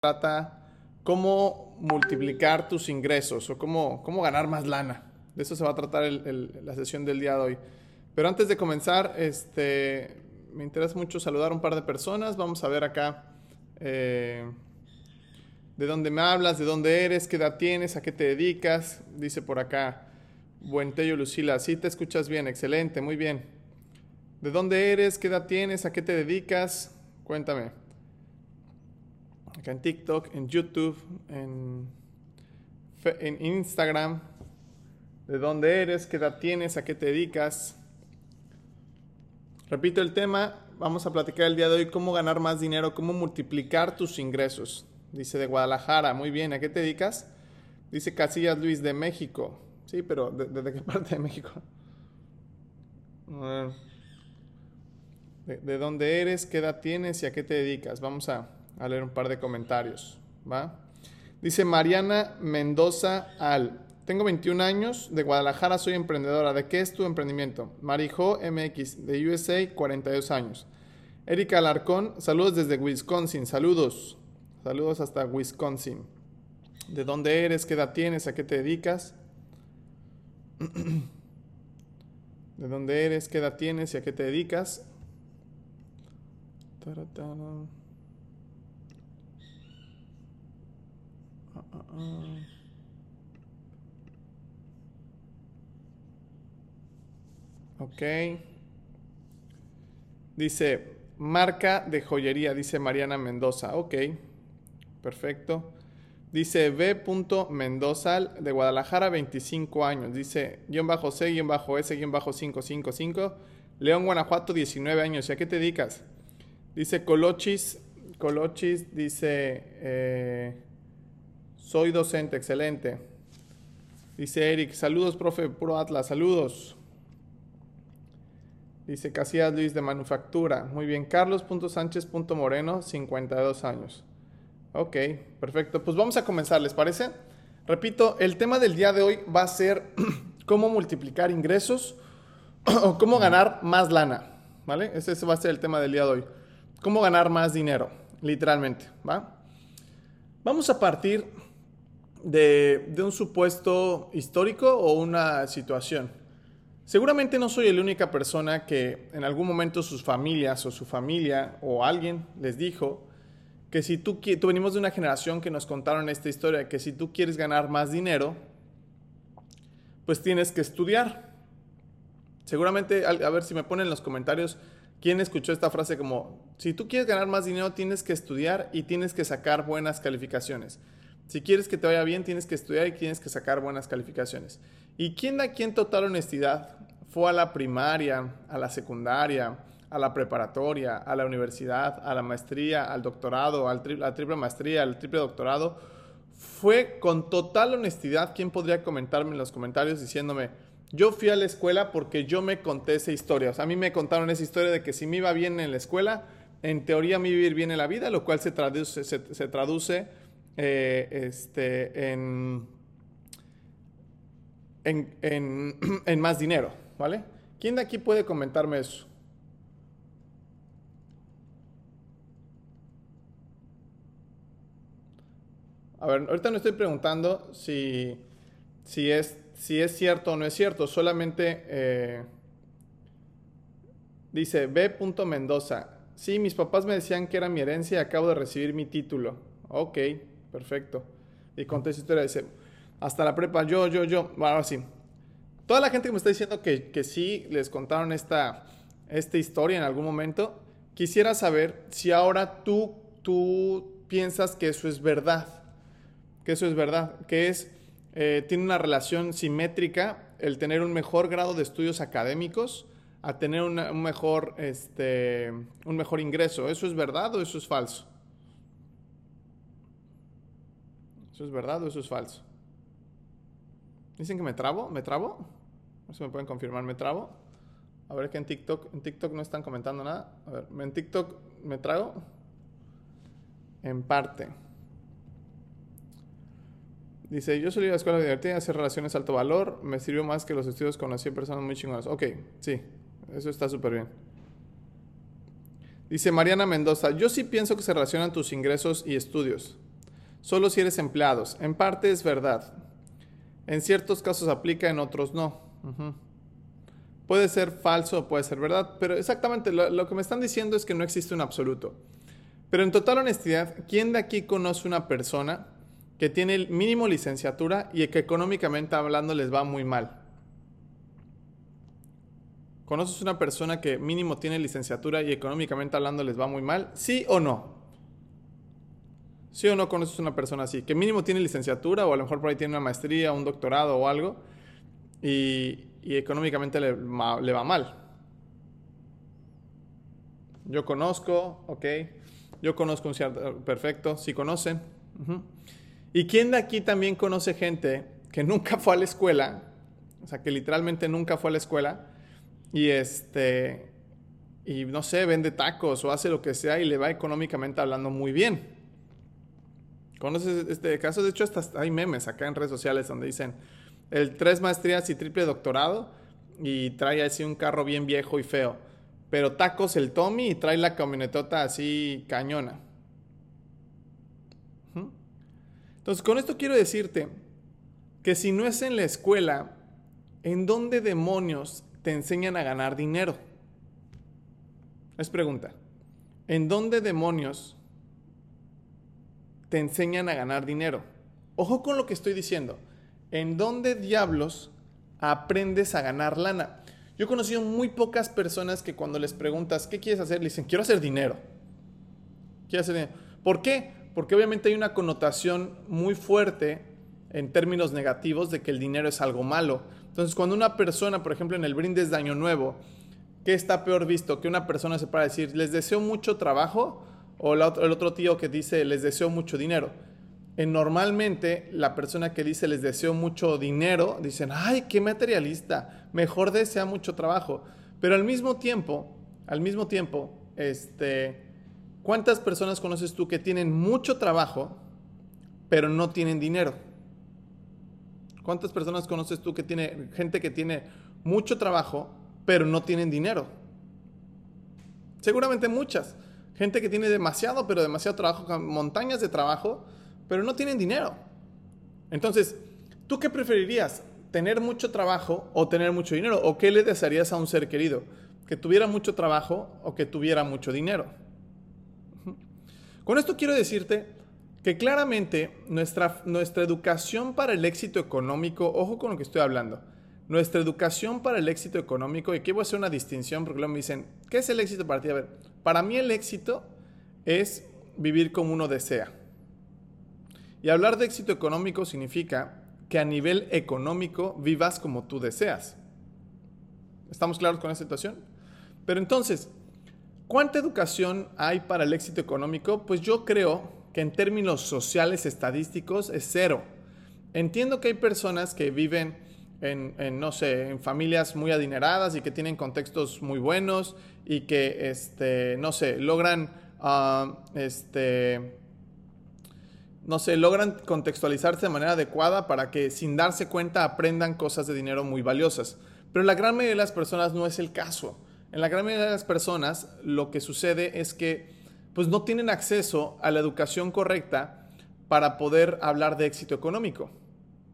trata cómo multiplicar tus ingresos o cómo, cómo ganar más lana. De eso se va a tratar la sesión del día de hoy. Pero antes de comenzar, este, me interesa mucho saludar a un par de personas. Vamos a ver acá eh, de dónde me hablas, de dónde eres, qué edad tienes, a qué te dedicas. Dice por acá, Buentello Lucila, sí te escuchas bien, excelente, muy bien. ¿De dónde eres, qué edad tienes, a qué te dedicas? Cuéntame acá en TikTok, en YouTube, en, Instagram, de dónde eres, qué edad tienes, a qué te dedicas. Repito el tema, vamos a platicar el día de hoy cómo ganar más dinero, cómo multiplicar tus ingresos. Dice de Guadalajara, muy bien, ¿a qué te dedicas? Dice Casillas Luis de México. Sí, pero ¿de, qué parte de México? ¿De, ¿De dónde eres? ¿Qué edad tienes y a qué te dedicas? Vamos a, a leer un par de comentarios. ¿va? Dice Mariana Mendoza Al. Tengo 21 años, de Guadalajara soy emprendedora. ¿De qué es tu emprendimiento? Marijo MX, de USA, 42 años. Erika Alarcón, saludos desde Wisconsin, saludos. Saludos hasta Wisconsin. ¿De dónde eres? ¿Qué edad tienes? ¿A qué te dedicas? ¿De dónde eres? ¿Qué edad tienes? ¿Y a qué te dedicas? Ok. Dice, marca de joyería, dice Mariana Mendoza. Ok, perfecto. Dice B. Mendoza de Guadalajara, 25 años. Dice guion bajo C, guion bajo S, guion bajo 555. León, Guanajuato, 19 años. ¿Y a qué te dedicas? Dice Colochis, Colochis, dice... Eh, soy docente, excelente. Dice Eric, saludos, profe, puro Atlas, saludos. Dice Casillas Luis de Manufactura. Muy bien, Carlos.sánchez.moreno, 52 años. Ok, perfecto. Pues vamos a comenzar, ¿les parece? Repito, el tema del día de hoy va a ser cómo multiplicar ingresos o cómo ganar más lana, ¿vale? Ese va a ser el tema del día de hoy. Cómo ganar más dinero, literalmente, ¿va? Vamos a partir de, un supuesto histórico o una situación. Seguramente no soy la única persona que en algún momento sus familias o su familia o alguien les dijo que si tú, tú venimos de una generación que nos contaron esta historia, que si tú quieres ganar más dinero, pues tienes que estudiar. Seguramente, a ver si me ponen en los comentarios, ¿quién escuchó esta frase como, si tú quieres ganar más dinero, tienes que estudiar y tienes que sacar buenas calificaciones? Si quieres que te vaya bien, tienes que estudiar y tienes que sacar buenas calificaciones. ¿Y quién de aquí en total honestidad fue a la primaria, a la secundaria, a la preparatoria, a la universidad, a la maestría, al doctorado, a la triple maestría, al triple doctorado? Fue con total honestidad, ¿quién podría comentarme en los comentarios diciéndome, yo fui a la escuela porque yo me conté esa historia? O sea, a mí me contaron esa historia de que si me iba bien en la escuela, en teoría me iba a ir bien en la vida, lo cual se traduce, se traduce eh, este, en, en, más dinero, ¿vale? ¿Quién de aquí puede comentarme eso? A ver, ahorita no estoy preguntando si, si, es, si es cierto o no es cierto, solamente eh, dice B. Mendoza. Sí, mis papás me decían que era mi herencia y acabo de recibir mi título. Ok, perfecto. Y conté esa historia, dice, hasta la prepa, yo, yo, yo, bueno, ahora sí. Toda la gente que me está diciendo que, que sí les contaron esta, esta historia en algún momento, quisiera saber si ahora tú, tú piensas que eso es verdad, que eso es verdad, que es, eh, tiene una relación simétrica el tener un mejor grado de estudios académicos a tener un, mejor, este, un mejor ingreso. ¿Eso es verdad o eso es falso? ¿Eso es verdad o eso es falso? Dicen que me trabo, ¿me trabo? No sé si me pueden confirmar, ¿me trabo? A ver que en TikTok, en TikTok no están comentando nada. A ver, en TikTok me trago. En parte. Dice, yo salí a la escuela divertida, hacer relaciones alto valor, me sirvió más que los estudios con las 100 personas muy chingonas. Ok, sí, eso está súper bien. Dice Mariana Mendoza, yo sí pienso que se relacionan tus ingresos y estudios. Solo si eres empleado. En parte es verdad. En ciertos casos aplica, en otros no. Puede ser falso puede ser verdad, pero exactamente lo, lo, que me están diciendo es que no existe un absoluto. Pero en total honestidad, ¿quién de aquí conoce una persona que tiene el mínimo licenciatura y que económicamente hablando les va muy mal? ¿Conoces una persona que mínimo tiene licenciatura y económicamente hablando les va muy mal? ¿Sí o no? ¿Sí o no conoces una persona así? Que mínimo tiene licenciatura o a lo mejor por ahí tiene una maestría, un doctorado o algo y, económicamente le, va mal. Yo conozco, ok. Yo conozco un cierto, perfecto, sí conocen. ¿Y quién de aquí también conoce gente que nunca fue a la escuela? O sea, que literalmente nunca fue a la escuela y este, y no sé, vende tacos o hace lo que sea y le va económicamente hablando muy bien. ¿Conoces este caso? De hecho, hasta hay memes acá en redes sociales donde dicen el tres maestrías y triple doctorado y trae así un carro bien viejo y feo. Pero tacos el Tommy y trae la camionetota así cañona. Entonces, con esto quiero decirte que si no es en la escuela, ¿en dónde demonios te enseñan a ganar dinero? Es pregunta. ¿En dónde demonios te enseñan a ganar dinero? Ojo con lo que estoy diciendo. ¿En dónde diablos aprendes a ganar lana? Yo he conocido muy pocas personas que cuando les preguntas, ¿qué quieres hacer? Le dicen, quiero hacer dinero. Quiero hacer dinero. ¿Por qué? Porque obviamente hay una connotación muy fuerte en términos negativos de que el dinero es algo malo. Entonces, cuando una persona, por ejemplo, en el brindis de Año Nuevo, ¿qué está peor visto? Que una persona se para decir, les deseo mucho trabajo, o el otro tío que dice, les deseo mucho dinero. En normalmente, la persona que dice, les deseo mucho dinero, dicen, ay, qué materialista, mejor desea mucho trabajo. Pero al mismo tiempo, al mismo tiempo, este, ¿cuántas personas conoces tú que tienen mucho trabajo, pero no tienen dinero? ¿Cuántas personas conoces tú que tiene gente que tiene mucho trabajo, pero no tienen dinero? Seguramente muchas. Gente que tiene demasiado, pero demasiado trabajo, montañas de trabajo, pero no tienen dinero. Entonces, ¿tú qué preferirías? ¿Tener mucho trabajo o tener mucho dinero? ¿O qué le desearías a un ser querido? ¿Que tuviera mucho trabajo o que tuviera mucho dinero? Con esto quiero decirte que claramente nuestra, nuestra educación para el éxito económico, ojo con lo que estoy hablando, nuestra educación para el éxito económico, y aquí voy a hacer una distinción porque luego me dicen, ¿qué es el éxito para ti? A ver, para mí el éxito es vivir como uno desea. Y hablar de éxito económico significa que a nivel económico vivas como tú deseas. ¿Estamos claros con esa situación? Pero entonces, ¿cuánta educación hay para el éxito económico? Pues yo creo que en términos sociales estadísticos es cero. Entiendo que hay personas que viven en, no sé, en familias muy adineradas y que tienen contextos muy buenos y que, este, no sé, logran, ah, este, no sé, logran contextualizarse de manera adecuada para que sin darse cuenta aprendan cosas de dinero muy valiosas. Pero la gran mayoría de las personas no es el caso. En la gran mayoría de las personas lo que sucede es que pues no tienen acceso a la educación correcta para poder hablar de éxito económico.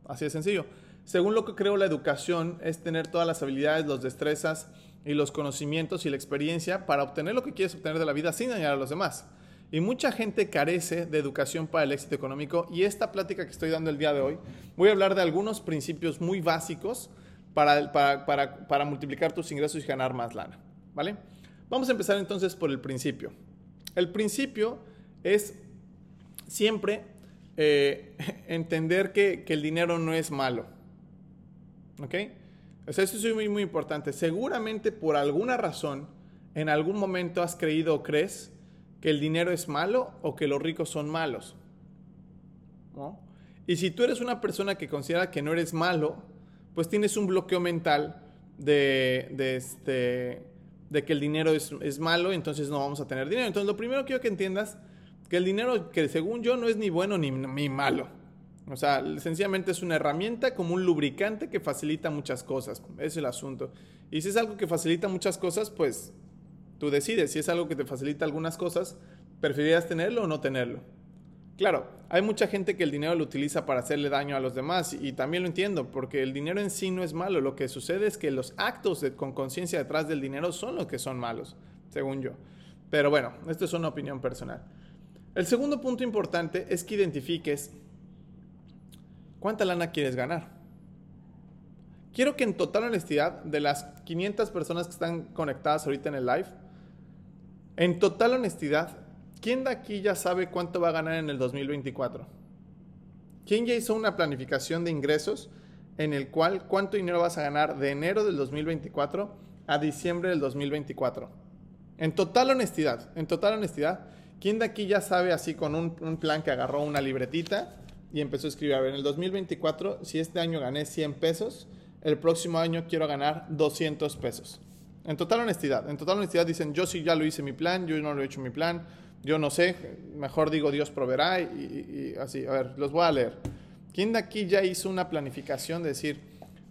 Así de sencillo. Según lo que creo, la educación es tener todas las habilidades, las destrezas y los conocimientos y la experiencia para obtener lo que quieres obtener de la vida sin dañar a los demás. Y mucha gente carece de educación para el éxito económico y esta plática que estoy dando el día de hoy, voy a hablar de algunos principios muy básicos para, para, para, multiplicar tus ingresos y ganar más lana. ¿Vale? Vamos a empezar entonces por el principio. El principio es siempre eh, entender que, que, el dinero no es malo. ¿Ok? eso es muy, muy importante. Seguramente por alguna razón, en algún momento has creído o crees que el dinero es malo o que los ricos son malos. Y si tú eres una persona que considera que no eres malo, pues tienes un bloqueo mental de, de, este, de que el dinero es, es, malo, entonces no vamos a tener dinero. Entonces lo primero quiero que entiendas que el dinero, que según yo no es ni bueno ni, ni malo. O sea, sencillamente es una herramienta como un lubricante que facilita muchas cosas. Es el asunto. Y si es algo que facilita muchas cosas, pues Tú decides si es algo que te facilita algunas cosas, preferirías tenerlo o no tenerlo. Claro, hay mucha gente que el dinero lo utiliza para hacerle daño a los demás y, también lo entiendo, porque el dinero en sí no es malo, lo que sucede es que los actos con conciencia detrás del dinero son los que son malos, según yo. Pero bueno, esto es una opinión personal. El segundo punto importante es que identifiques cuánta lana quieres ganar. Quiero que en total honestidad, de las 500 personas que están conectadas ahorita en el live, en total honestidad, ¿quién de aquí ya sabe cuánto va a ganar en el 2024? ¿Quién ya hizo una planificación de ingresos en el cual cuánto dinero vas a ganar de enero del 2024 a diciembre del 2024? En total honestidad, en total honestidad, ¿quién de aquí ya sabe así con un, un plan que agarró una libretita y empezó a escribir, a ver, en el 2024, si este año gané 100 pesos, el próximo año quiero ganar 200 pesos? En total honestidad, en total honestidad dicen, yo sí ya lo hice mi plan, yo no lo he hecho mi plan, yo no sé, mejor digo Dios proveerá y, así. A ver, los voy a leer. ¿Quién de aquí ya hizo una planificación de decir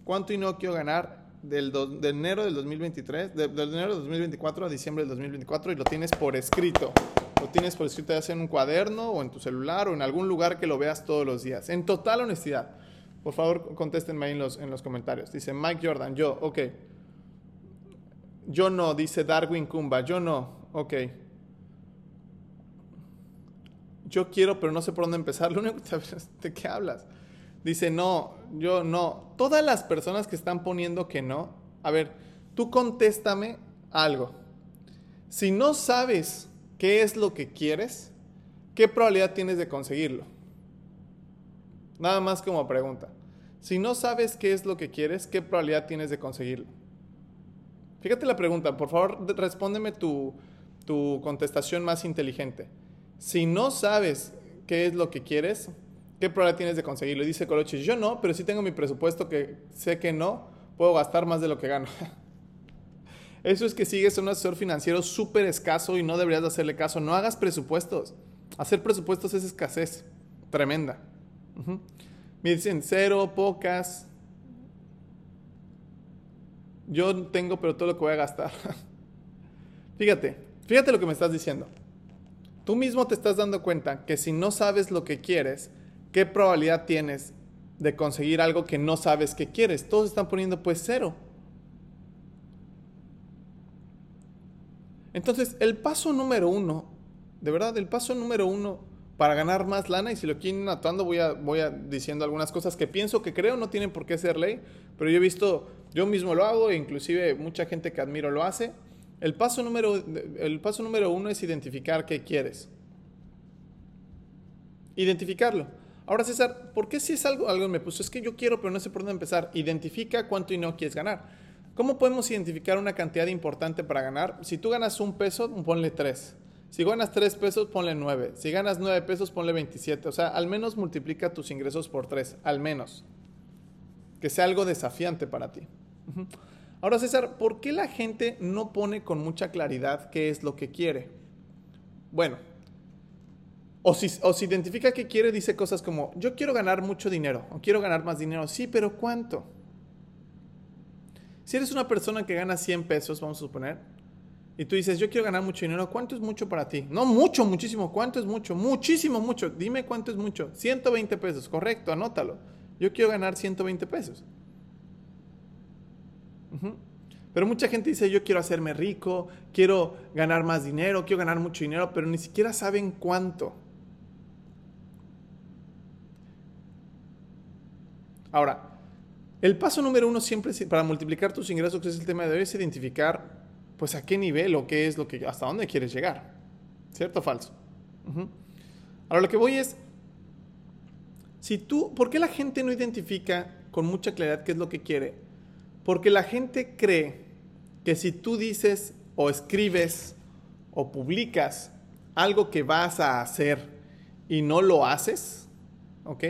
cuánto y no quiero ganar del de enero del 2023, de, del enero del 2024 a diciembre del 2024 y lo tienes por escrito? Lo tienes por escrito ya en un cuaderno o en tu celular o en algún lugar que lo veas todos los días. En total honestidad. Por favor, contéstenme ahí en los, en los comentarios. Dice Mike Jordan, yo, ok. Yo no, dice Darwin Kumba. Yo no. Ok. Yo quiero, pero no sé por dónde empezar. Lo único que ¿de qué hablas? Dice, no, yo no. Todas las personas que están poniendo que no, a ver, tú contéstame algo. Si no sabes qué es lo que quieres, ¿qué probabilidad tienes de conseguirlo? Nada más como pregunta. Si no sabes qué es lo que quieres, ¿qué probabilidad tienes de conseguirlo? Fíjate la pregunta, por favor, respóndeme tu, contestación más inteligente. Si no sabes qué es lo que quieres, ¿qué probabilidad tienes de conseguirlo? dice Coloche, yo no, pero si tengo mi presupuesto que sé que no, puedo gastar más de lo que gano. Eso es que sigues un asesor financiero súper escaso y no deberías de hacerle caso. No hagas presupuestos. Hacer presupuestos es escasez tremenda. Me dicen cero, pocas, yo tengo, pero todo lo que voy a gastar. fíjate, fíjate lo que me estás diciendo. Tú mismo te estás dando cuenta que si no sabes lo que quieres, ¿qué probabilidad tienes de conseguir algo que no sabes que quieres? Todos están poniendo pues cero. Entonces, el paso número uno, de verdad, el paso número uno para ganar más lana, y si lo quieren actuando, voy a, voy a diciendo algunas cosas que pienso que creo no tienen por qué ser ley, pero yo he visto yo mismo lo hago, e inclusive mucha gente que admiro lo hace. El paso número, el paso número uno es identificar qué quieres. Identificarlo. Ahora, César, ¿por qué si es algo, algo me puso? Es que yo quiero, pero no sé por dónde empezar. Identifica cuánto y no quieres ganar. ¿Cómo podemos identificar una cantidad importante para ganar? Si tú ganas un peso, ponle tres. Si ganas tres pesos, ponle nueve. Si ganas nueve pesos, ponle 27. O sea, al menos multiplica tus ingresos por tres. Al menos. Que sea algo desafiante para ti. Ahora, César, ¿por qué la gente no pone con mucha claridad qué es lo que quiere? Bueno, o si, o identifica qué quiere, dice cosas como, yo quiero ganar mucho dinero, o quiero ganar más dinero, sí, pero ¿cuánto? Si eres una persona que gana 100 pesos, vamos a suponer, y tú dices, yo quiero ganar mucho dinero, ¿cuánto es mucho para ti? No, mucho, muchísimo, ¿cuánto es mucho? Muchísimo, mucho. Dime cuánto es mucho. 120 pesos, correcto, anótalo. Yo quiero ganar 120 pesos. Pero mucha gente dice, yo quiero hacerme rico, quiero ganar más dinero, quiero ganar mucho dinero, pero ni siquiera saben cuánto. Ahora, el paso número uno siempre para multiplicar tus ingresos, que es el tema de hoy, es identificar pues a qué nivel o qué es lo que, hasta dónde quieres llegar. ¿Cierto o falso? Ahora lo que voy es, si tú, ¿por qué la gente no identifica con mucha claridad qué es lo que quiere? Porque la gente cree que si tú dices o escribes o publicas algo que vas a hacer y no lo haces, ¿ok?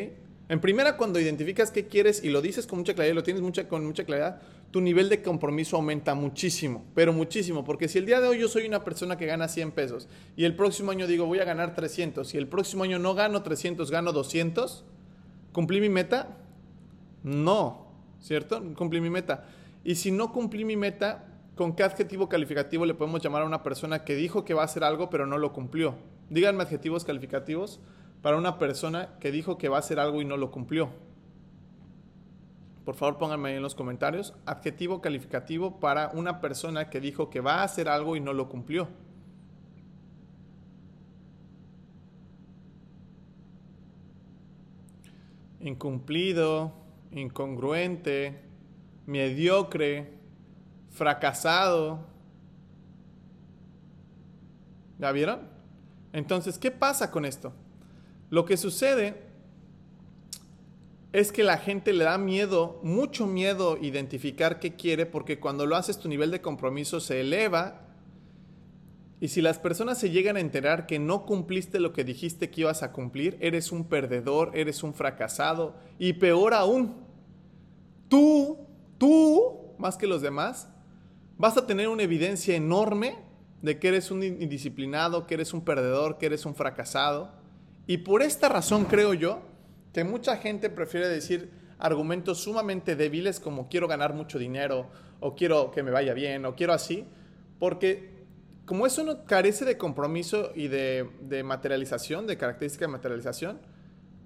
En primera, cuando identificas qué quieres y lo dices con mucha claridad, lo tienes con mucha claridad, tu nivel de compromiso aumenta muchísimo, pero muchísimo, porque si el día de hoy yo soy una persona que gana 100 pesos y el próximo año digo voy a ganar 300 y el próximo año no gano 300, gano 200, ¿cumplí mi meta? No, ¿cierto? Cumplí mi meta. Y si no cumplí mi meta, ¿con qué adjetivo calificativo le podemos llamar a una persona que dijo que va a hacer algo pero no lo cumplió? Díganme adjetivos calificativos para una persona que dijo que va a hacer algo y no lo cumplió? Por favor, pónganme ahí en los comentarios. Adjetivo calificativo para una persona que dijo que va a hacer algo y no lo cumplió. Incumplido, incongruente, mediocre, fracasado. ¿Ya vieron? Entonces, ¿qué pasa con esto? Lo que sucede es que la gente le da miedo, mucho miedo identificar qué quiere, porque cuando lo haces tu nivel de compromiso se eleva. Y si las personas se llegan a enterar que no cumpliste lo que dijiste que ibas a cumplir, eres un perdedor, eres un fracasado. Y peor aún, tú, tú, más que los demás, vas a tener una evidencia enorme de que eres un indisciplinado, que eres un perdedor, que eres un fracasado. Y por esta razón creo yo que mucha gente prefiere decir argumentos sumamente débiles como quiero ganar mucho dinero o quiero que me vaya bien o quiero así, porque como eso no carece de compromiso y de, materialización, de característica de materialización,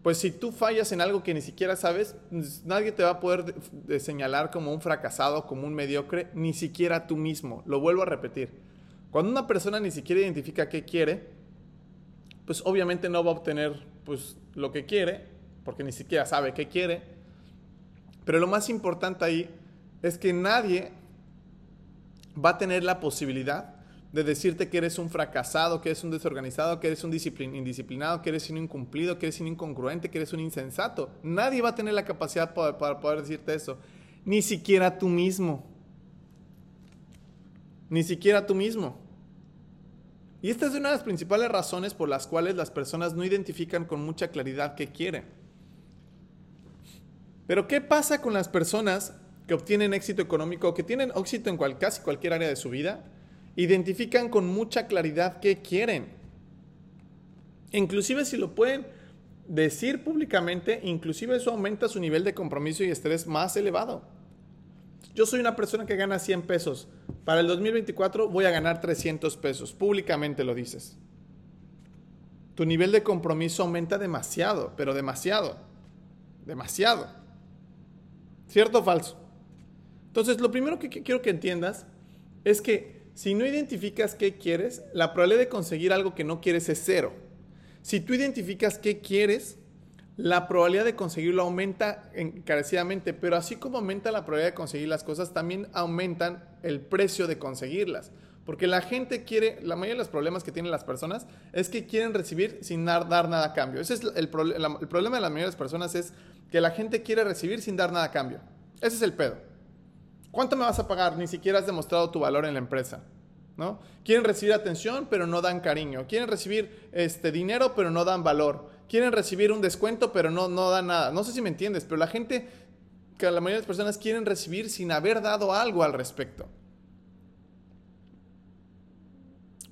pues si tú fallas en algo que ni siquiera sabes, pues nadie te va a poder señalar como un fracasado, como un mediocre, ni siquiera tú mismo. Lo vuelvo a repetir. Cuando una persona ni siquiera identifica qué quiere, pues obviamente no va a obtener pues, lo que quiere porque ni siquiera sabe qué quiere. Pero lo más importante ahí es que nadie va a tener la posibilidad de decirte que eres un fracasado, que eres un desorganizado, que eres un indisciplinado, que eres un incumplido, que eres un incongruente, que eres un insensato. Nadie va a tener la capacidad para, para poder decirte eso. Ni siquiera tú mismo. Ni siquiera tú mismo. Y esta es una de las principales razones por las cuales las personas no identifican con mucha claridad qué quieren. Pero ¿qué pasa con las personas que obtienen éxito económico, que tienen éxito en casi cualquier área de su vida? Identifican con mucha claridad qué quieren. Inclusive si lo pueden decir públicamente, inclusive eso aumenta su nivel de compromiso y estrés más elevado. Yo soy una persona que gana 100 pesos. Para el 2024 voy a ganar 300 pesos. Públicamente lo dices. Tu nivel de compromiso aumenta demasiado, pero demasiado. Demasiado. ¿Cierto o falso? Entonces, lo primero que quiero que entiendas es que si no identificas qué quieres, la probabilidad de conseguir algo que no quieres es cero. Si tú identificas qué quieres, la probabilidad de conseguirlo aumenta encarecidamente, pero así como aumenta la probabilidad de conseguir las cosas, también aumentan el precio de conseguirlas. Porque la gente quiere, la mayoría de los problemas que tienen las personas es que quieren recibir sin dar, nada a cambio. Ese es el, problema de la mayoría de las personas es que la gente quiere recibir sin dar nada a cambio. Ese es el pedo. ¿Cuánto me vas a pagar? Ni siquiera has demostrado tu valor en la empresa. ¿no? Quieren recibir atención, pero no dan cariño. Quieren recibir este, dinero, pero no dan valor. Quieren recibir un descuento, pero no, no dan nada. No sé si me entiendes, pero la gente, que la mayoría de las personas quieren recibir sin haber dado algo al respecto.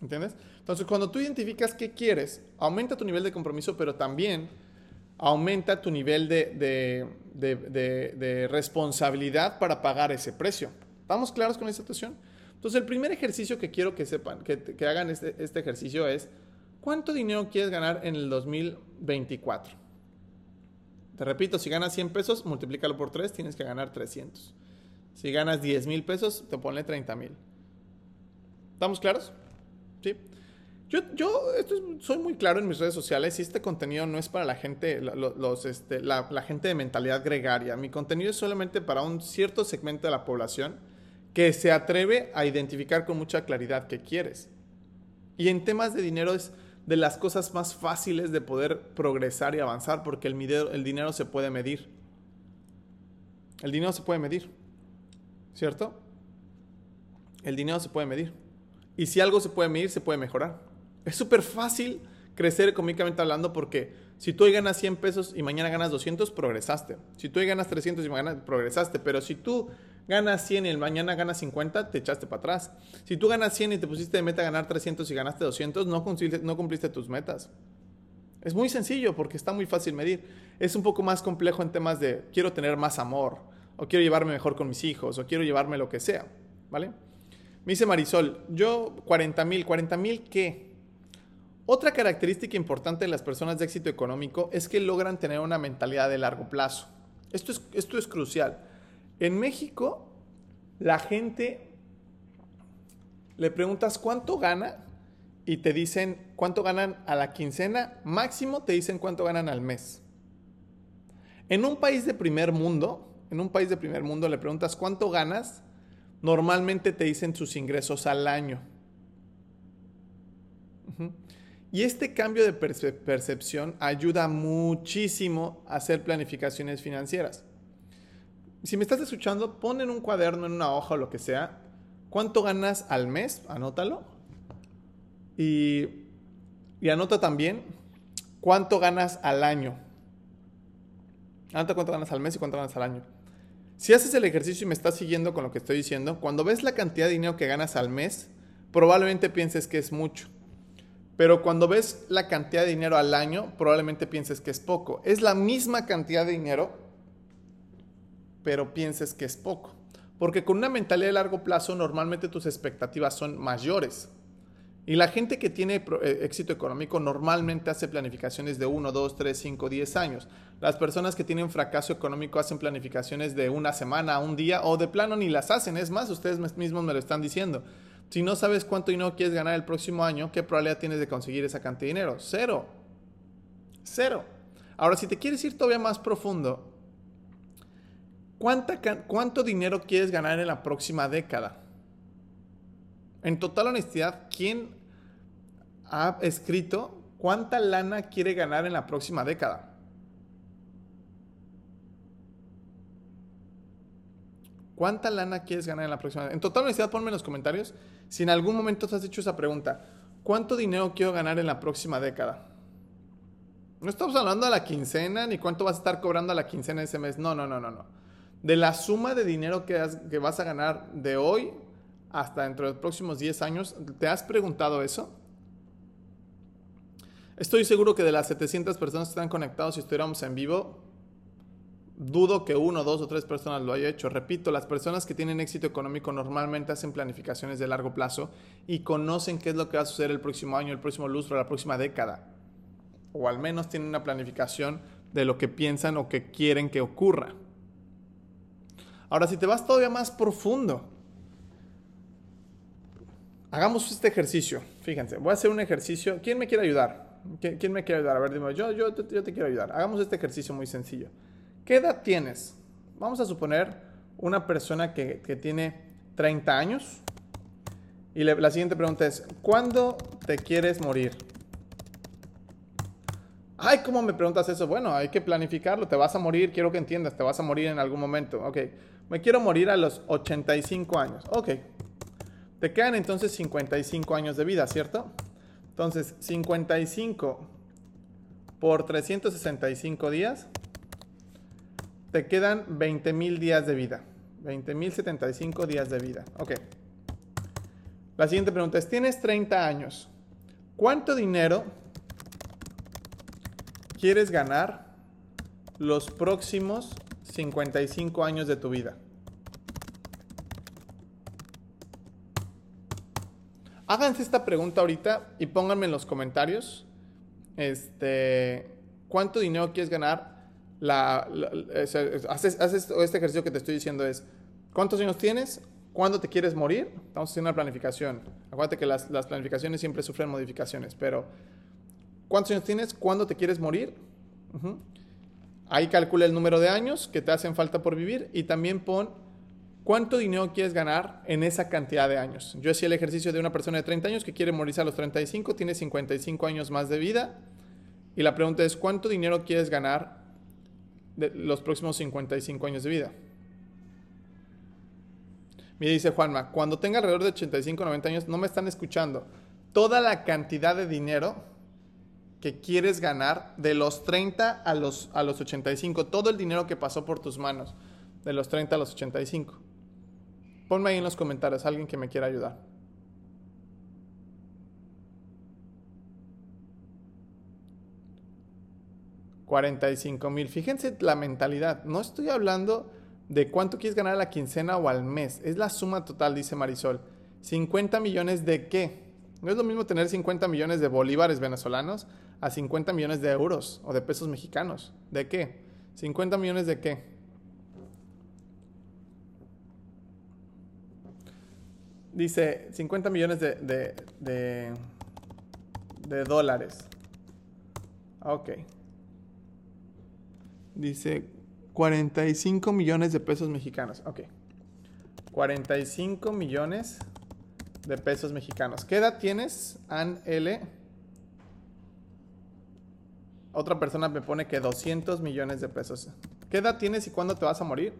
¿Entiendes? Entonces, cuando tú identificas qué quieres, aumenta tu nivel de compromiso, pero también aumenta tu nivel de, responsabilidad para pagar ese precio. ¿Estamos claros con esta situación? Entonces, el primer ejercicio que quiero que sepan, que, hagan este, este, ejercicio es, ¿cuánto dinero quieres ganar en el 2024? Te repito, si ganas 100 pesos, multiplícalo por 3, tienes que ganar 300. Si ganas 10 mil pesos, te pone 30 mil. ¿Estamos claros? ¿Sí? Yo, yo soy muy claro en mis redes sociales y este contenido no es para la gente, los, este, la, gente de mentalidad gregaria. Mi contenido es solamente para un cierto segmento de la población que se atreve a identificar con mucha claridad qué quieres. Y en temas de dinero es de las cosas más fáciles de poder progresar y avanzar porque el, el dinero se puede medir. El dinero se puede medir, ¿cierto? El dinero se puede medir. Y si algo se puede medir, se puede mejorar. Es súper fácil crecer económicamente hablando porque si tú hoy ganas 100 pesos y mañana ganas 200, progresaste. Si tú hoy ganas 300 y mañana progresaste. Pero si tú ganas 100 y el mañana ganas 50, te echaste para atrás. Si tú ganas 100 y te pusiste de meta ganar 300 y ganaste 200, no cumpliste, no cumpliste tus metas. Es muy sencillo porque está muy fácil medir. Es un poco más complejo en temas de quiero tener más amor, o quiero llevarme mejor con mis hijos, o quiero llevarme lo que sea. ¿Vale? Me dice Marisol, yo 40 mil, ¿40 mil qué? Otra característica importante de las personas de éxito económico es que logran tener una mentalidad de largo plazo. Esto es, esto es crucial. En México, la gente le preguntas cuánto gana y te dicen cuánto ganan a la quincena, máximo te dicen cuánto ganan al mes. En un país de primer mundo, en un país de primer mundo le preguntas cuánto ganas, normalmente te dicen sus ingresos al año. Y este cambio de percepción ayuda muchísimo a hacer planificaciones financieras. Si me estás escuchando, pon en un cuaderno, en una hoja o lo que sea, cuánto ganas al mes, anótalo. Y, anota también cuánto ganas al año. Anota cuánto ganas al mes y cuánto ganas al año. Si haces el ejercicio y me estás siguiendo con lo que estoy diciendo, cuando ves la cantidad de dinero que ganas al mes, probablemente pienses que es mucho. Pero cuando ves la cantidad de dinero al año, probablemente pienses que es poco. Es la misma cantidad de dinero, pero pienses que es poco. Porque con una mentalidad de largo plazo, normalmente tus expectativas son mayores. Y la gente que tiene eh, éxito económico normalmente hace planificaciones de 1, 2, 3, 5, 10 años. Las personas que tienen fracaso económico hacen planificaciones de una semana, un día o de plano ni las hacen. Es más, ustedes mismos me lo están diciendo. Si no sabes cuánto dinero quieres ganar el próximo año, ¿qué probabilidad tienes de conseguir esa cantidad de dinero? Cero. Cero. Ahora, si te quieres ir todavía más profundo, ¿cuánto dinero quieres ganar en la próxima década? En total honestidad, ¿quién ha escrito cuánta lana quiere ganar en la próxima década. ¿Cuánta lana quieres ganar en la próxima década? En total honestidad, ponme en los comentarios si en algún momento te has hecho esa pregunta. ¿Cuánto dinero quiero ganar en la próxima década? No estamos hablando de la quincena ni cuánto vas a estar cobrando a la quincena ese mes. No, no, no, no, no. De la suma de dinero que, vas a ganar de hoy hasta dentro de los próximos 10 años, ¿te has preguntado eso? Estoy seguro que de las 700 personas que están conectados, si estuviéramos en vivo, dudo que uno, dos o tres personas lo haya hecho. Repito, las personas que tienen éxito económico normalmente hacen planificaciones de largo plazo y conocen qué es lo que va a suceder el próximo año, el próximo lustro, la próxima década. O al menos tienen una planificación de lo que piensan o que quieren que ocurra. Ahora, si te vas todavía más profundo, hagamos este ejercicio. Fíjense, voy a hacer un ejercicio. ¿Quién me quiere ayudar? ¿Quién me quiere ayudar? A ver, dime, yo, yo, te, yo te quiero ayudar. Hagamos este ejercicio muy sencillo. ¿Qué edad tienes? Vamos a suponer una persona que, que tiene 30 años. Y la siguiente pregunta es, ¿cuándo te quieres morir? Ay, ¿cómo me preguntas eso? Bueno, hay que planificarlo. Te vas a morir, quiero que entiendas, te vas a morir en algún momento. Ok, me quiero morir a los 85 años. Ok, te quedan entonces 55 años de vida, ¿cierto? Entonces, 55 por 365 días, te quedan 20.000 días de vida. 20.075 días de vida. Ok. La siguiente pregunta es, tienes 30 años. ¿Cuánto dinero quieres ganar los próximos 55 años de tu vida? Háganse esta pregunta ahorita y pónganme en los comentarios. Este, ¿cuánto dinero quieres ganar? La, haces, este ejercicio que te estoy diciendo es, ¿cuántos años tienes? ¿Cuándo te quieres morir? Estamos haciendo una planificación. Acuérdate que las, planificaciones siempre sufren modificaciones, pero ¿cuántos años tienes? ¿Cuándo te quieres morir? Ahí calcula el número de años que te hacen falta por vivir y también pon ¿Cuánto dinero quieres ganar en esa cantidad de años? Yo hacía el ejercicio de una persona de 30 años que quiere morirse a los 35, tiene 55 años más de vida. Y la pregunta es, ¿cuánto dinero quieres ganar de los próximos 55 años de vida? Me dice Juanma, cuando tenga alrededor de 85 90 años, no me están escuchando. Toda la cantidad de dinero que quieres ganar de los 30 a los, a los 85, todo el dinero que pasó por tus manos, de los 30 a los 85. Ponme ahí en los comentarios alguien que me quiera ayudar. $45 mil. Fíjense la mentalidad. No estoy hablando de cuánto quieres ganar a la quincena o al mes. Es la suma total, dice Marisol. ¿50 millones de qué? No es lo mismo tener 50 millones de bolívares venezolanos a 50 millones de euros o de pesos mexicanos. ¿De qué? ¿50 millones de qué? Dice 50 millones de, de, de, dólares. Ok. Dice 45 millones de pesos mexicanos. Ok. 45 millones de pesos mexicanos. ¿Qué edad tienes, An L? Otra persona me pone que 200 millones de pesos. ¿Qué edad tienes y cuándo te vas a morir?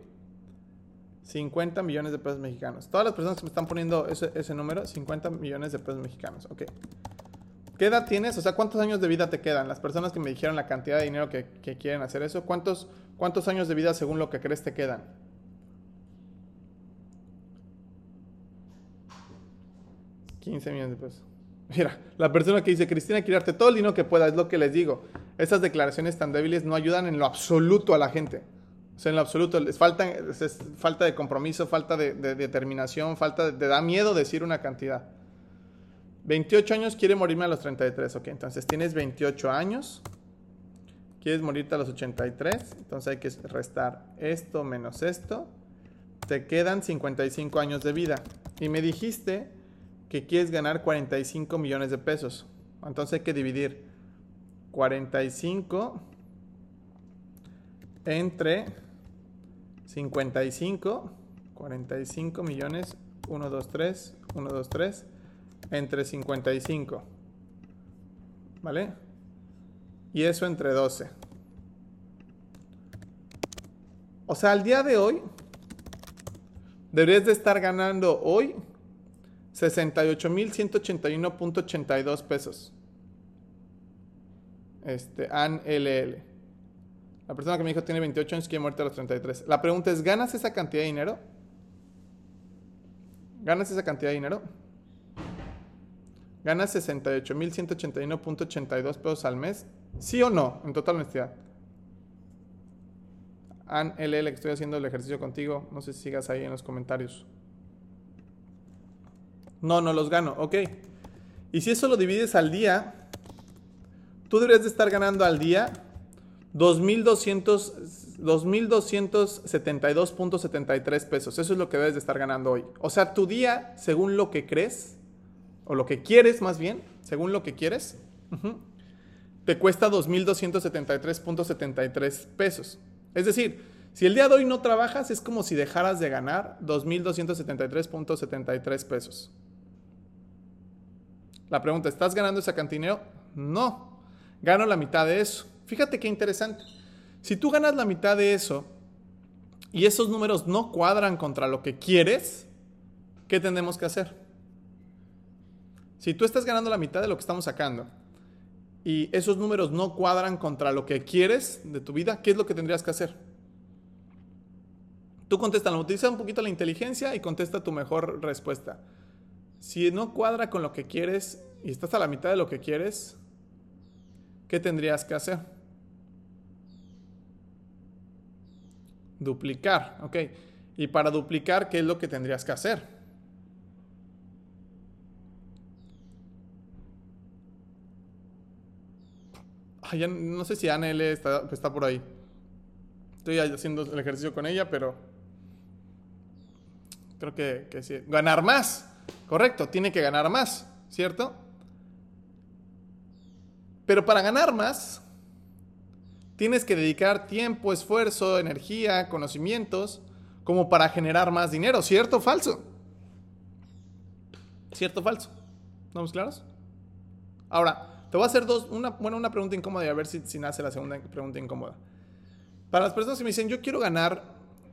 50 millones de pesos mexicanos. Todas las personas que me están poniendo ese, número, 50 millones de pesos mexicanos. Ok. ¿Qué edad tienes? O sea, ¿cuántos años de vida te quedan? Las personas que me dijeron la cantidad de dinero que, quieren hacer eso, ¿cuántos, ¿cuántos años de vida según lo que crees te quedan? 15 millones de pesos. Mira, la persona que dice, Cristina, quiero darte todo el dinero que pueda, es lo que les digo. Esas declaraciones tan débiles no ayudan en lo absoluto a la gente. O sea, en lo absoluto, les falta, es falta de compromiso, falta de, determinación, falta de, da miedo decir una cantidad. 28 años, quiere morirme a los 33. Ok, entonces tienes 28 años, quieres morirte a los 83, entonces hay que restar esto menos esto. Te quedan 55 años de vida. Y me dijiste que quieres ganar 45 millones de pesos. Entonces hay que dividir 45 entre 55, 45 millones, 1, 2, 3, 1, 2, 3, entre 55. ¿Vale? Y eso entre 12. O sea, al día de hoy, deberías de estar ganando hoy 68.181.82 pesos. Este, AN LL. La persona que me dijo tiene 28 años y quiere muerte a los 33. La pregunta es, ¿ganas esa cantidad de dinero? ¿Ganas esa cantidad de dinero? ¿Ganas 68.181.82 pesos al mes? ¿Sí o no? En total honestidad. An LL, que estoy haciendo el ejercicio contigo. No sé si sigas ahí en los comentarios. No, no los gano. Ok. Y si eso lo divides al día, tú deberías de estar ganando al día 2.272.73 pesos. Eso es lo que debes de estar ganando hoy. O sea, tu día, según lo que crees, o lo que quieres más bien, según lo que quieres, te cuesta 2.273.73 pesos. Es decir, si el día de hoy no trabajas, es como si dejaras de ganar 2.273.73 pesos. La pregunta, ¿estás ganando esa cantineo? No, gano la mitad de eso. Fíjate qué interesante. Si tú ganas la mitad de eso y esos números no cuadran contra lo que quieres, ¿qué tenemos que hacer? Si tú estás ganando la mitad de lo que estamos sacando y esos números no cuadran contra lo que quieres de tu vida, ¿qué es lo que tendrías que hacer? Tú contesta, utiliza un poquito la inteligencia y contesta tu mejor respuesta. Si no cuadra con lo que quieres y estás a la mitad de lo que quieres, ¿qué tendrías que hacer? Duplicar, ok. Y para duplicar, ¿qué es lo que tendrías que hacer? no sé si Anne está, está por ahí. Estoy haciendo el ejercicio con ella, pero creo que. Ganar más. Correcto, tiene que ganar más, ¿cierto? Pero para ganar más, tienes que dedicar tiempo, esfuerzo, energía, conocimientos, como para generar más dinero, ¿cierto o falso? ¿Cierto o falso? ¿Estamos claros? Ahora, te voy a hacer dos, una, bueno, una pregunta incómoda y a ver si, si nace la segunda pregunta incómoda. Para las personas que me dicen, yo quiero ganar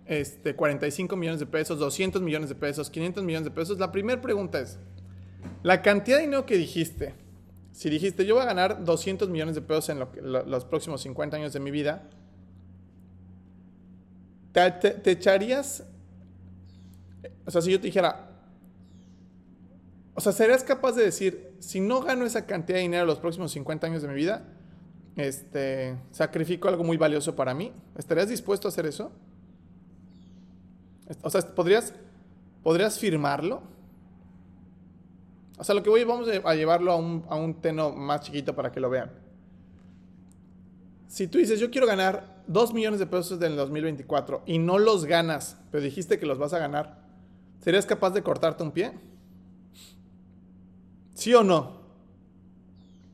este, 45 millones de pesos, 200 millones de pesos, 500 millones de pesos, la primera pregunta es, la cantidad de dinero que dijiste, si dijiste yo voy a ganar 200 millones de pesos en los próximos 50 años de mi vida, te, echarías, o sea, si yo te dijera, o sea, ¿serías capaz de decir, si no gano esa cantidad de dinero en los próximos 50 años de mi vida, este, sacrifico algo muy valioso para mí? ¿Estarías dispuesto a hacer eso? O sea, ¿podrías, ¿podrías firmarlo? O sea, lo que voy, vamos a llevarlo a un, a un teno más chiquito para que lo vean. Si tú dices, yo quiero ganar 2 millones de pesos en el 2024 y no los ganas, pero dijiste que los vas a ganar, ¿serías capaz de cortarte un pie? ¿Sí o no?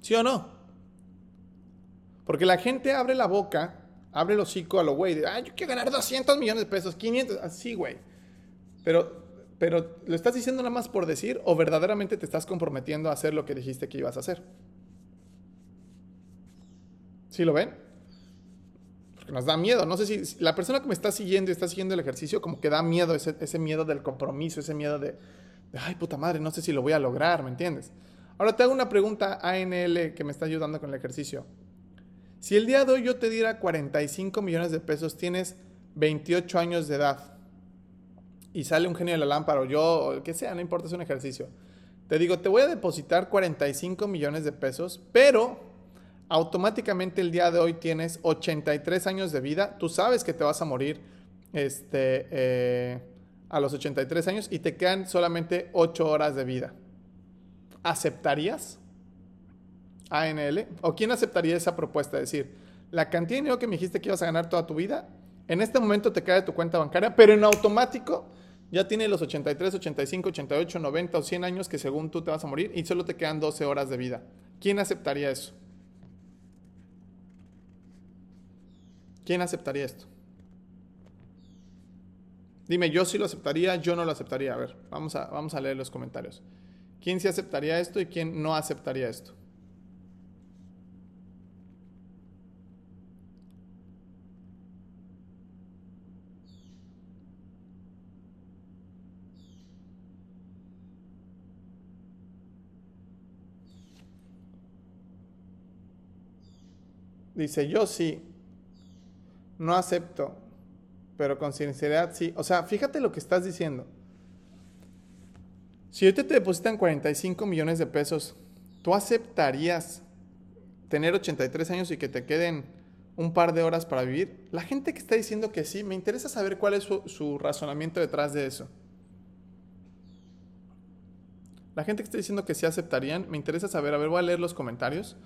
¿Sí o no? Porque la gente abre la boca, abre el hocico a lo güey, ah, yo quiero ganar 200 millones de pesos, 500, así, güey. Pero, pero, ¿lo estás diciendo nada más por decir o verdaderamente te estás comprometiendo a hacer lo que dijiste que ibas a hacer? ¿Sí lo ven? Porque nos da miedo. No sé si, la persona que me está siguiendo y está siguiendo el ejercicio, como que da miedo, ese, miedo del compromiso, ese miedo de, ay, puta madre, no sé si lo voy a lograr, ¿me entiendes? Ahora te hago una pregunta ANL que me está ayudando con el ejercicio. Si el día de hoy yo te diera 45 millones de pesos, tienes 28 años de edad y sale un genio de la lámpara o yo, o el que sea, no importa, es un ejercicio. Te digo, te voy a depositar 45 millones de pesos, pero automáticamente el día de hoy tienes 83 años de vida. Tú sabes que te vas a morir este, eh, a los 83 años y te quedan solamente 8 horas de vida. ¿Aceptarías ANL? ¿O quién aceptaría esa propuesta? Es decir, la cantidad de dinero que me dijiste que ibas a ganar toda tu vida, en este momento te cae de tu cuenta bancaria, pero en automático ya tiene los 83, 85, 88, 90 o 100 años que según tú te vas a morir y solo te quedan 12 horas de vida. ¿Quién aceptaría eso? ¿Quién aceptaría esto? Dime, yo sí lo aceptaría, yo no lo aceptaría. A ver, vamos a, vamos a leer los comentarios. ¿Quién sí aceptaría esto y quién no aceptaría esto? Dice, yo sí, no acepto pero con sinceridad sí. O sea, fíjate lo que estás diciendo. Si hoy te depositan 45 millones de pesos, ¿tú aceptarías tener 83 años y que te queden un par de horas para vivir? La gente que está diciendo que sí, me interesa saber cuál es su, su razonamiento detrás de eso. La gente que está diciendo que sí aceptarían, me interesa saber, a ver, voy a leer los comentarios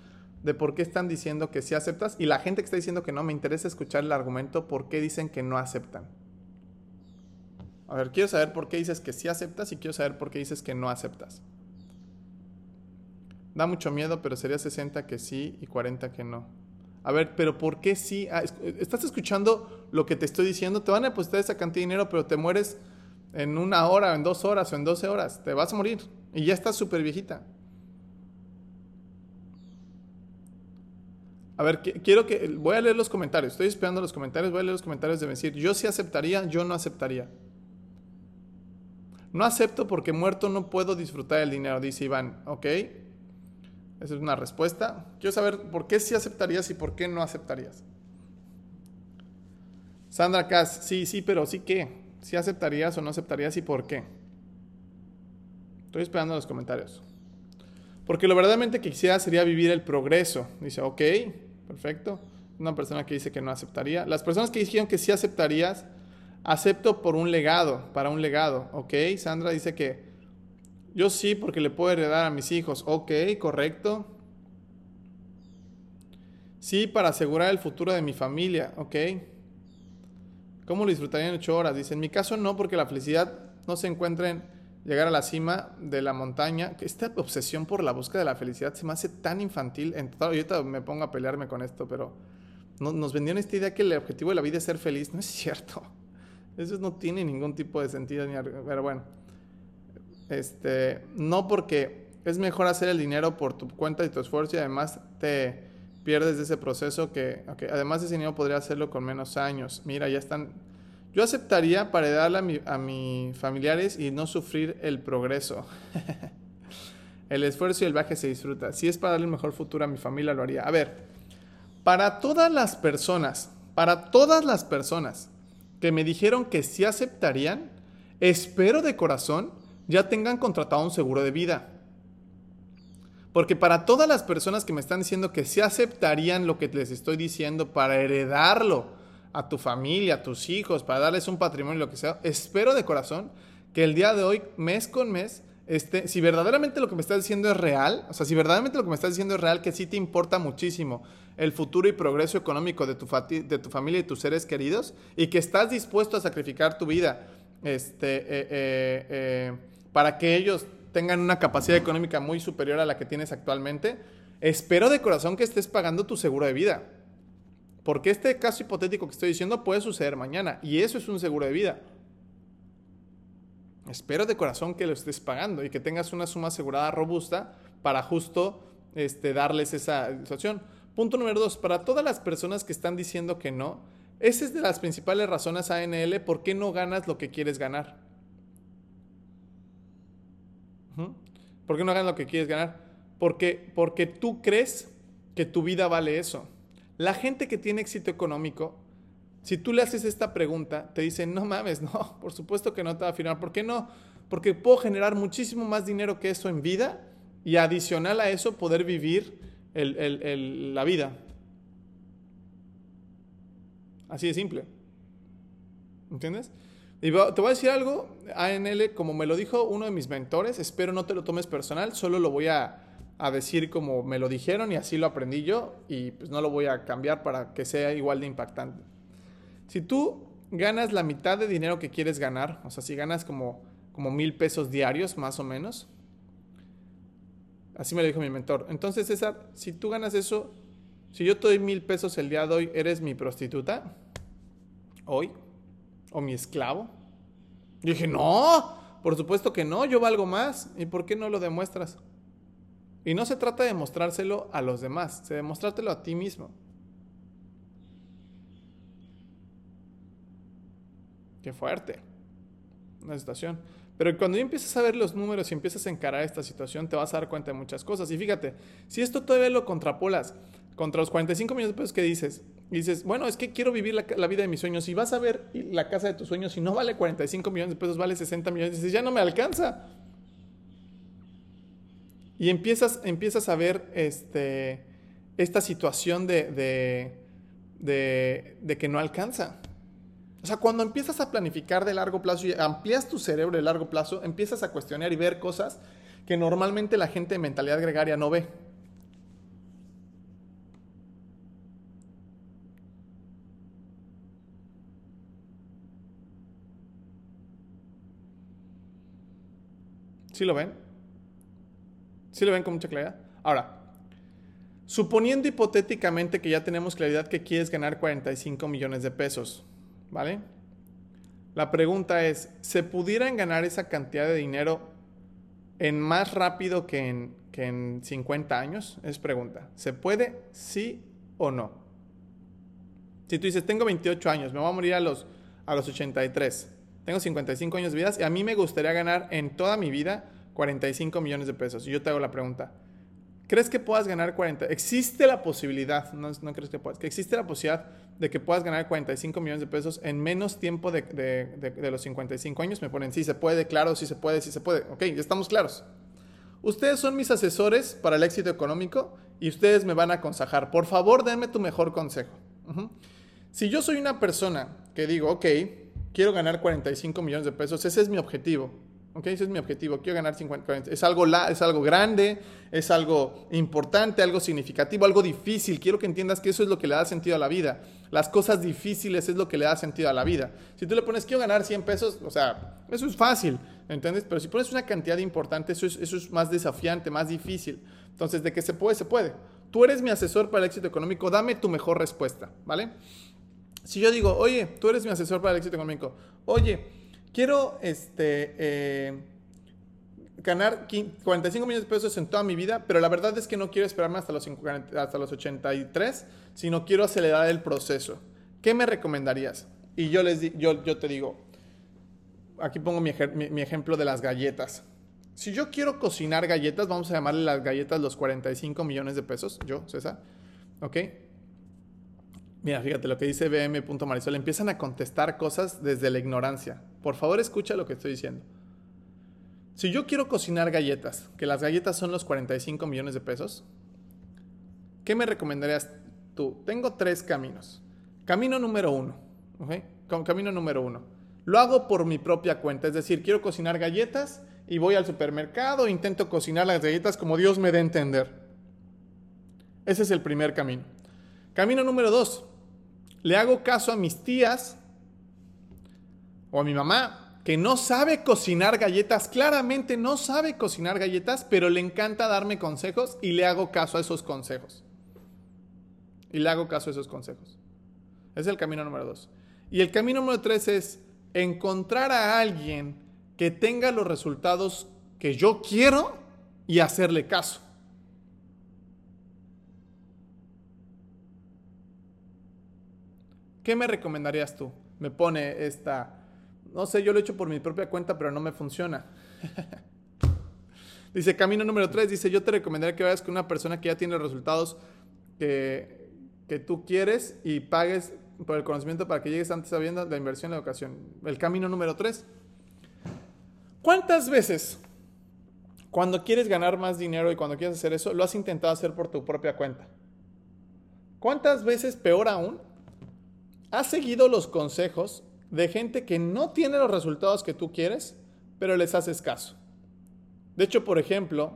de por qué están diciendo que sí aceptas y la gente que está diciendo que no, me interesa escuchar el argumento por qué dicen que no aceptan. A ver, quiero saber por qué dices que sí aceptas y quiero saber por qué dices que no aceptas. Da mucho miedo, pero sería 60 que sí y 40 que no. A ver, pero ¿por qué sí? Ah, ¿Estás escuchando lo que te estoy diciendo? Te van a depositar esa cantidad de dinero, pero te mueres en una hora, en dos horas o en 12 horas. Te vas a morir y ya estás súper viejita. A ver, quiero que. Voy a leer los comentarios. Estoy esperando los comentarios. Voy a leer los comentarios de decir, yo sí aceptaría, yo no aceptaría. No acepto porque muerto no puedo disfrutar el dinero, dice Iván. Ok. Esa es una respuesta. Quiero saber por qué sí aceptarías y por qué no aceptarías. Sandra Kass, sí, sí, pero sí qué. ¿Sí aceptarías o no aceptarías y por qué? Estoy esperando los comentarios. Porque lo verdaderamente que quisiera sería vivir el progreso. Dice, ok, Perfecto. Una persona que dice que no aceptaría. Las personas que dijeron que sí aceptarías, acepto por un legado, para un legado. Ok, Sandra dice que yo sí porque le puedo heredar a mis hijos. Ok, correcto. Sí, para asegurar el futuro de mi familia. Ok. ¿Cómo lo disfrutaría en ocho horas? Dice, en mi caso no, porque la felicidad no se encuentra en llegar a la cima de la montaña. Esta obsesión por la búsqueda de la felicidad se me hace tan infantil. En total, me pongo a pelearme con esto, pero nos vendieron esta idea que el objetivo de la vida es ser feliz. No es cierto. Eso no tiene ningún tipo de sentido. Ni, pero bueno, este, no porque es mejor hacer el dinero por tu cuenta y tu esfuerzo y además te pierdes de ese proceso que, además ese dinero podría hacerlo con menos años. Mira, ya están yo aceptaría para darle a, mis familiares y no sufrir el progreso. el esfuerzo y el viaje se disfruta. Si es para darle el mejor futuro a mi familia, lo haría. A ver, para todas las personas, para todas las personas que me dijeron que sí aceptarían, espero de corazón ya tengan contratado un seguro de vida. Porque para todas las personas que me están diciendo que sí aceptarían lo que les estoy diciendo para heredarlo, a tu familia, a tus hijos, para darles un patrimonio, lo que sea. Espero de corazón que el día de hoy, mes con mes, este, si verdaderamente lo que me estás diciendo es real, o sea, si verdaderamente lo que me estás diciendo es real, que sí te importa muchísimo el futuro y progreso económico de tu, de tu familia y tus seres queridos, y que estás dispuesto a sacrificar tu vida este, eh, eh, eh, para que ellos tengan una capacidad económica muy superior a la que tienes actualmente, espero de corazón que estés pagando tu seguro de vida. Porque este caso hipotético que estoy diciendo puede suceder mañana, y eso es un seguro de vida. Espero de corazón que lo estés pagando y que tengas una suma asegurada robusta para justo este, darles esa situación. Punto número dos, para todas las personas que están diciendo que no, esa es de las principales razones ANL por qué no ganas lo que quieres ganar. ¿Por qué no ganas lo que quieres ganar? Porque, porque tú crees que tu vida vale eso. La gente que tiene éxito económico si tú le haces esta pregunta, te dicen, no mames, no, por supuesto que no te va a firmar. ¿Por qué no? Porque puedo generar muchísimo más dinero que eso en vida y adicional a eso poder vivir la vida. Así de simple. ¿Entiendes? Y te voy a decir algo, ANL, como me lo dijo uno de mis mentores, espero no te lo tomes personal, solo lo voy a, a decir como me lo dijeron y así lo aprendí yo y pues no lo voy a cambiar para que sea igual de impactante. Si tú ganas la mitad de dinero que quieres ganar, o sea, si ganas como, como mil pesos diarios, más o menos, así me lo dijo mi mentor. Entonces, César, si tú ganas eso, si yo te doy mil pesos el día de hoy, ¿eres mi prostituta? ¿Hoy? ¿O mi esclavo? Yo dije, no, por supuesto que no, yo valgo más. ¿Y por qué no lo demuestras? Y no se trata de mostrárselo a los demás, se de mostrártelo a ti mismo. Qué fuerte. Una situación. Pero cuando empiezas a ver los números y empiezas a encarar esta situación, te vas a dar cuenta de muchas cosas. Y fíjate, si esto todavía lo contrapolas contra los 45 millones de pesos que dices, y dices, bueno, es que quiero vivir la, vida de mis sueños, y vas a ver la casa de tus sueños y no vale 45 millones de pesos, vale 60 millones, y dices, ya no me alcanza. Y empiezas, empiezas a ver este, esta situación de, de, de que no alcanza. O sea, cuando empiezas a planificar de largo plazo y amplias tu cerebro de largo plazo, empiezas a cuestionar y ver cosas que normalmente la gente de mentalidad gregaria no ve. ¿Sí lo ven? ¿Sí lo ven con mucha claridad? Ahora, suponiendo hipotéticamente que ya tenemos claridad que quieres ganar 45 millones de pesos, ¿vale? La pregunta es, ¿se pudieran ganar esa cantidad de dinero en más rápido que en, que en 50 años? Es pregunta. ¿Se puede? ¿Sí o no? Si tú dices, tengo 28 años, me voy a morir a los, a los 83, tengo 55 años de vida y a mí me gustaría ganar en toda mi vida 45 millones de pesos. Y yo te hago la pregunta, ¿crees que puedas ganar 40? ¿Existe la posibilidad, no, no crees que puedas, existe la posibilidad de que puedas ganar 45 millones de pesos en menos tiempo de, de, los 55 años, me ponen, sí se puede, claro, sí se puede, sí se puede. Ok, ya estamos claros. Ustedes son mis asesores para el éxito económico y ustedes me van a aconsejar. Por favor, denme tu mejor consejo. Si yo soy una persona que digo, ok, quiero ganar 45 millones de pesos, ese es mi objetivo. Ok, ese es mi objetivo. Quiero ganar 50, Es algo, es algo grande, es algo importante, algo significativo, algo difícil. Quiero que entiendas que eso es lo que le da sentido a la vida. Las cosas difíciles es lo que le da sentido a la vida. Si tú le pones, quiero ganar 100 pesos, o sea, eso es fácil, ¿entiendes? Pero si pones una cantidad importante, eso es, eso es más desafiante, más difícil. Entonces, de que se puede, se puede. Tú eres mi asesor para el éxito económico, dame tu mejor respuesta, ¿vale? Si yo digo, oye, tú eres mi asesor para el éxito económico, oye, quiero este, eh, ganar 45 millones de pesos en toda mi vida, pero la verdad es que no quiero esperarme hasta los, hasta los 83, sino quiero acelerar el proceso. ¿Qué me recomendarías? Y yo, les yo, yo te digo, aquí pongo mi, mi, ejemplo de las galletas. Si yo quiero cocinar galletas, vamos a llamarle las galletas los 45 millones de pesos, yo, César, ¿ok? Mira, fíjate lo que dice BM.marisol. Empiezan a contestar cosas desde la ignorancia. Por favor, escucha lo que estoy diciendo. Si yo quiero cocinar galletas, que las galletas son los 45 millones de pesos, ¿qué me recomendarías tú? Tengo tres caminos. Camino número uno. Camino número uno. Lo hago por mi propia cuenta. Es decir, quiero cocinar galletas y voy al supermercado, intento cocinar las galletas como Dios me dé a entender. Ese es el primer camino. Camino número dos, le hago caso a mis tías o a mi mamá que no sabe cocinar galletas, claramente no sabe cocinar galletas, pero le encanta darme consejos y le hago caso a esos consejos. Y le hago caso a esos consejos. Es el camino número dos. Y el camino número tres es encontrar a alguien que tenga los resultados que yo quiero y hacerle caso. ¿Qué me recomendarías tú? Me pone esta, no sé, yo lo he hecho por mi propia cuenta, pero no me funciona. dice, camino número 3, dice, yo te recomendaría que vayas con una persona que ya tiene resultados que, que tú quieres y pagues por el conocimiento para que llegues antes sabiendo la inversión en la educación. El camino número 3. ¿Cuántas veces cuando quieres ganar más dinero y cuando quieres hacer eso, lo has intentado hacer por tu propia cuenta? ¿Cuántas veces, peor aún, has seguido los consejos de gente que no tiene los resultados que tú quieres, pero les haces caso? De hecho, por ejemplo,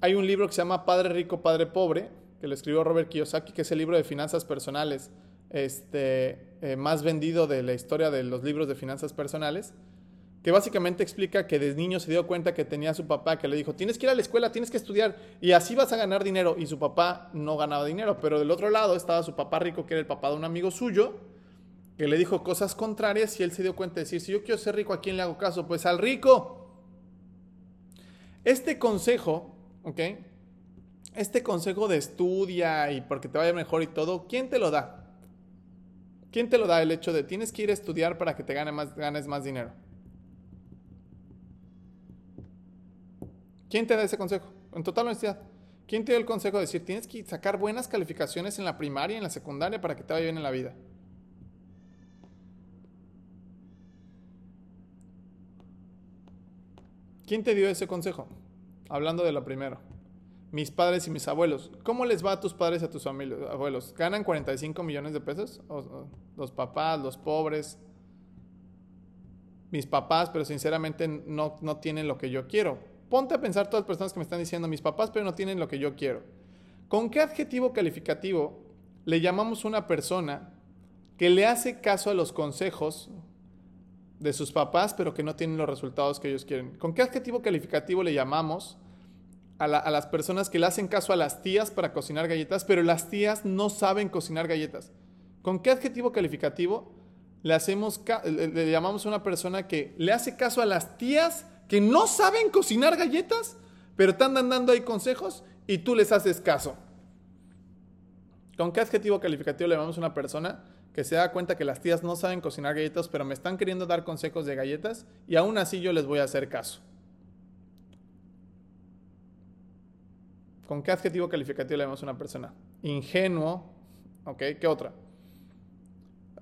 hay un libro que se llama Padre Rico, Padre Pobre, que lo escribió Robert Kiyosaki, que es el libro de finanzas personales este, eh, más vendido de la historia de los libros de finanzas personales, que básicamente explica que desde niño se dio cuenta que tenía a su papá que le dijo, tienes que ir a la escuela, tienes que estudiar y así vas a ganar dinero. Y su papá no ganaba dinero, pero del otro lado estaba su papá rico, que era el papá de un amigo suyo, que le dijo cosas contrarias y él se dio cuenta de decir, si yo quiero ser rico, ¿a quién le hago caso? Pues al rico. Este consejo, ¿ok? Este consejo de estudia y porque te vaya mejor y todo, ¿quién te lo da? ¿Quién te lo da el hecho de tienes que ir a estudiar para que te gane más, ganes más dinero? ¿Quién te da ese consejo? En total honestidad. ¿Quién te da el consejo de decir tienes que sacar buenas calificaciones en la primaria y en la secundaria para que te vaya bien en la vida? ¿Quién te dio ese consejo? Hablando de lo primero mis padres y mis abuelos. ¿Cómo les va a tus padres y a tus abuelos? ¿Ganan 45 millones de pesos? los papás, los pobres. Mis papás, pero sinceramente no, no tienen lo que yo quiero. Ponte a pensar todas las personas que me están diciendo, mis papás, pero no tienen lo que yo quiero. ¿Con qué adjetivo calificativo le llamamos a una persona que le hace caso a los consejos de sus papás, pero que no tienen los resultados que ellos quieren? ¿Con qué adjetivo calificativo le llamamos a, las personas que le hacen caso a las tías para cocinar galletas, pero las tías no saben cocinar galletas. ¿Con qué adjetivo calificativo le, hacemos le, llamamos a una persona que le hace caso a las tías que no saben cocinar galletas, pero te andan dando ahí consejos y tú les haces caso? ¿Con qué adjetivo calificativo le llamamos a una persona que se da cuenta que las tías no saben cocinar galletas, pero me están queriendo dar consejos de galletas y aún así yo les voy a hacer caso? ¿Con qué adjetivo calificativo le a una persona? Ingenuo. ¿Ok? ¿Qué otra?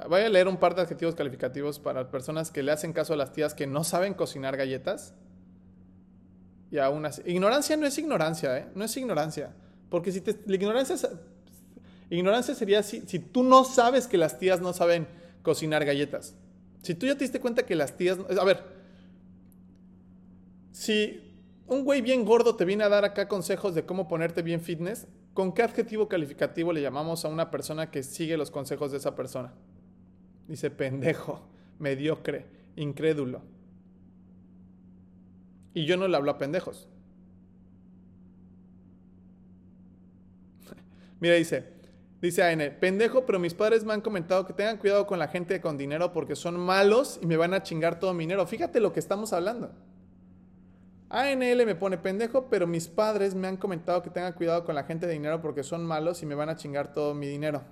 Voy a leer un par de adjetivos calificativos para personas que le hacen caso a las tías que no saben cocinar galletas. Y aún así. Ignorancia no es ignorancia, ¿eh? No es ignorancia. Porque si te, la ignorancia, ignorancia sería si, si tú no sabes que las tías no saben cocinar galletas. Si tú ya te diste cuenta que las tías. A ver. Si un güey bien gordo te viene a dar acá consejos de cómo ponerte bien fitness, ¿con qué adjetivo calificativo le llamamos a una persona que sigue los consejos de esa persona? Dice pendejo, mediocre, incrédulo. Y yo no le hablo a pendejos. Mira, dice, dice AN, pendejo, pero mis padres me han comentado que tengan cuidado con la gente con dinero porque son malos y me van a chingar todo mi dinero. Fíjate lo que estamos hablando. ANL me pone pendejo, pero mis padres me han comentado que tenga cuidado con la gente de dinero porque son malos y me van a chingar todo mi dinero.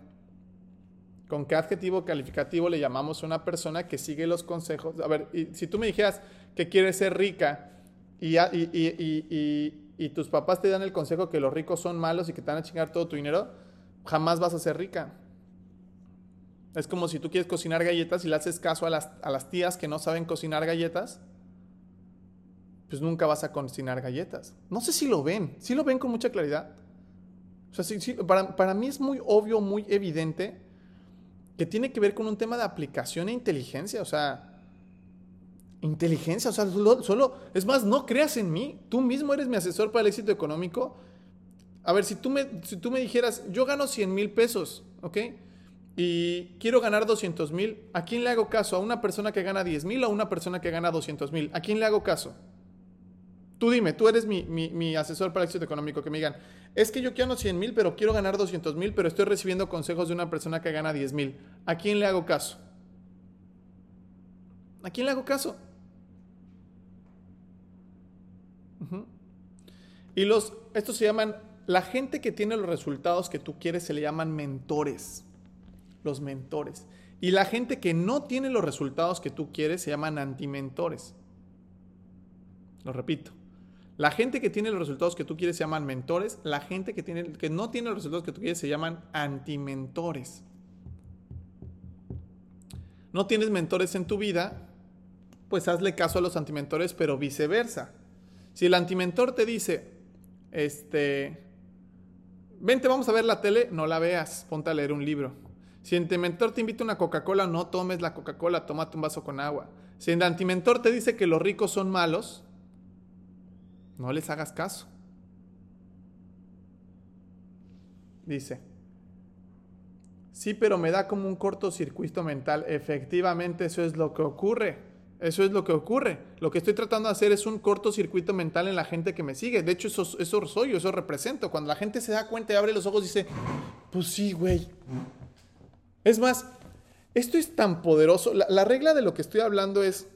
¿Con qué adjetivo calificativo le llamamos a una persona que sigue los consejos? A ver, si tú me dijeras que quieres ser rica y, y, tus papás te dan el consejo que los ricos son malos y que te van a chingar todo tu dinero, jamás vas a ser rica. Es como si tú quieres cocinar galletas y le haces caso a las, a las tías que no saben cocinar galletas pues nunca vas a cocinar galletas. No sé si lo ven, si lo ven con mucha claridad. O sea, para, para, mí es muy obvio, muy evidente que tiene que ver con un tema de aplicación e inteligencia. O sea, inteligencia, o sea, solo, es más, no creas en mí, tú mismo eres mi asesor para el éxito económico. A ver, si tú me, si tú me dijeras, yo gano 100 mil pesos, ¿ok? Y quiero ganar 200 mil, ¿a quién le hago caso? ¿A una persona que gana 10 mil o a una persona que gana 200 mil? ¿A quién le hago caso? Tú dime, tú eres mi, mi, asesor para éxito económico, que me digan, es que yo quiero 100 mil, pero quiero ganar 200 mil, pero estoy recibiendo consejos de una persona que gana 10 mil. ¿A quién le hago caso? ¿A quién le hago caso? Y los, estos se llaman, la gente que tiene los resultados que tú quieres se le llaman mentores. Los mentores. Y la gente que no tiene los resultados que tú quieres se llaman antimentores. Lo repito. La gente que tiene los resultados que tú quieres se llaman mentores. La gente que, tiene, que no tiene los resultados que tú quieres se llaman antimentores. No tienes mentores en tu vida, pues hazle caso a los antimentores, pero viceversa. Si el antimentor te dice, este, vente, vamos a ver la tele, no la veas, ponte a leer un libro. Si el antimentor te invita una Coca-Cola, no tomes la Coca-Cola, tómate un vaso con agua. Si el antimentor te dice que los ricos son malos, no les hagas caso. Dice, sí, pero me da como un cortocircuito mental. Efectivamente, eso es lo que ocurre. Eso es lo que ocurre. Lo que estoy tratando de hacer es un cortocircuito mental en la gente que me sigue. De hecho, eso, soy yo, eso represento. Cuando la gente se da cuenta y abre los ojos y dice, pues sí, güey. Es más, esto es tan poderoso. la regla de lo que estoy hablando es,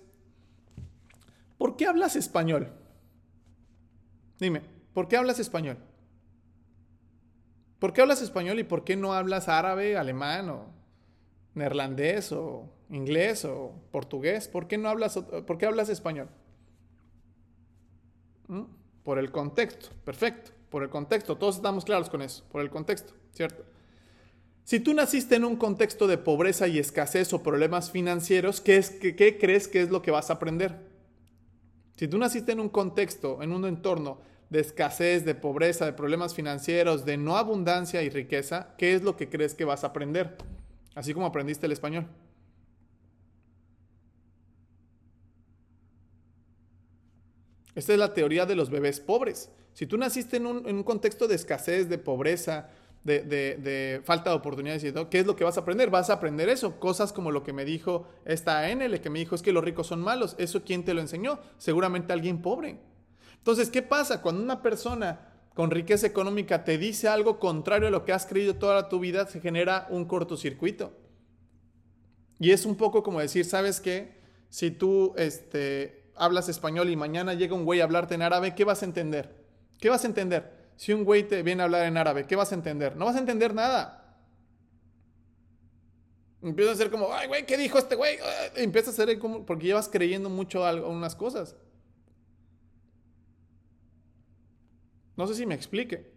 ¿por qué hablas español? Dime, ¿por qué hablas español? ¿Por qué hablas español y por qué no hablas árabe, alemán o neerlandés o inglés o portugués? ¿Por qué no hablas, por qué hablas español? ¿Mm? Por el contexto, perfecto, por el contexto, todos estamos claros con eso, por el contexto, ¿cierto? Si tú naciste en un contexto de pobreza y escasez o problemas financieros, ¿qué, es, qué crees que es lo que vas a aprender? Si tú naciste en un contexto, en un entorno de escasez, de pobreza, de problemas financieros, de no abundancia y riqueza, ¿qué es lo que crees que vas a aprender? Así como aprendiste el español. Esta es la teoría de los bebés pobres. Si tú naciste en un, contexto de escasez, de pobreza, de, falta de oportunidades y ¿qué es lo que vas a aprender? Vas a aprender eso, cosas como lo que me dijo esta NL, que me dijo es que los ricos son malos. ¿Eso quién te lo enseñó? Seguramente alguien pobre. Entonces, ¿qué pasa cuando una persona con riqueza económica te dice algo contrario a lo que has creído toda tu vida? Se genera un cortocircuito. Y es un poco como decir, ¿sabes qué? Si tú este, hablas español y mañana llega un güey a hablarte en árabe, ¿qué vas a entender? ¿Qué vas a entender? Si un güey te viene a hablar en árabe, ¿qué vas a entender? No vas a entender nada. Empieza a ser como, ay, güey, ¿qué dijo este güey? Empieza a ser como, porque llevas creyendo mucho algo, unas cosas. No sé si me explique.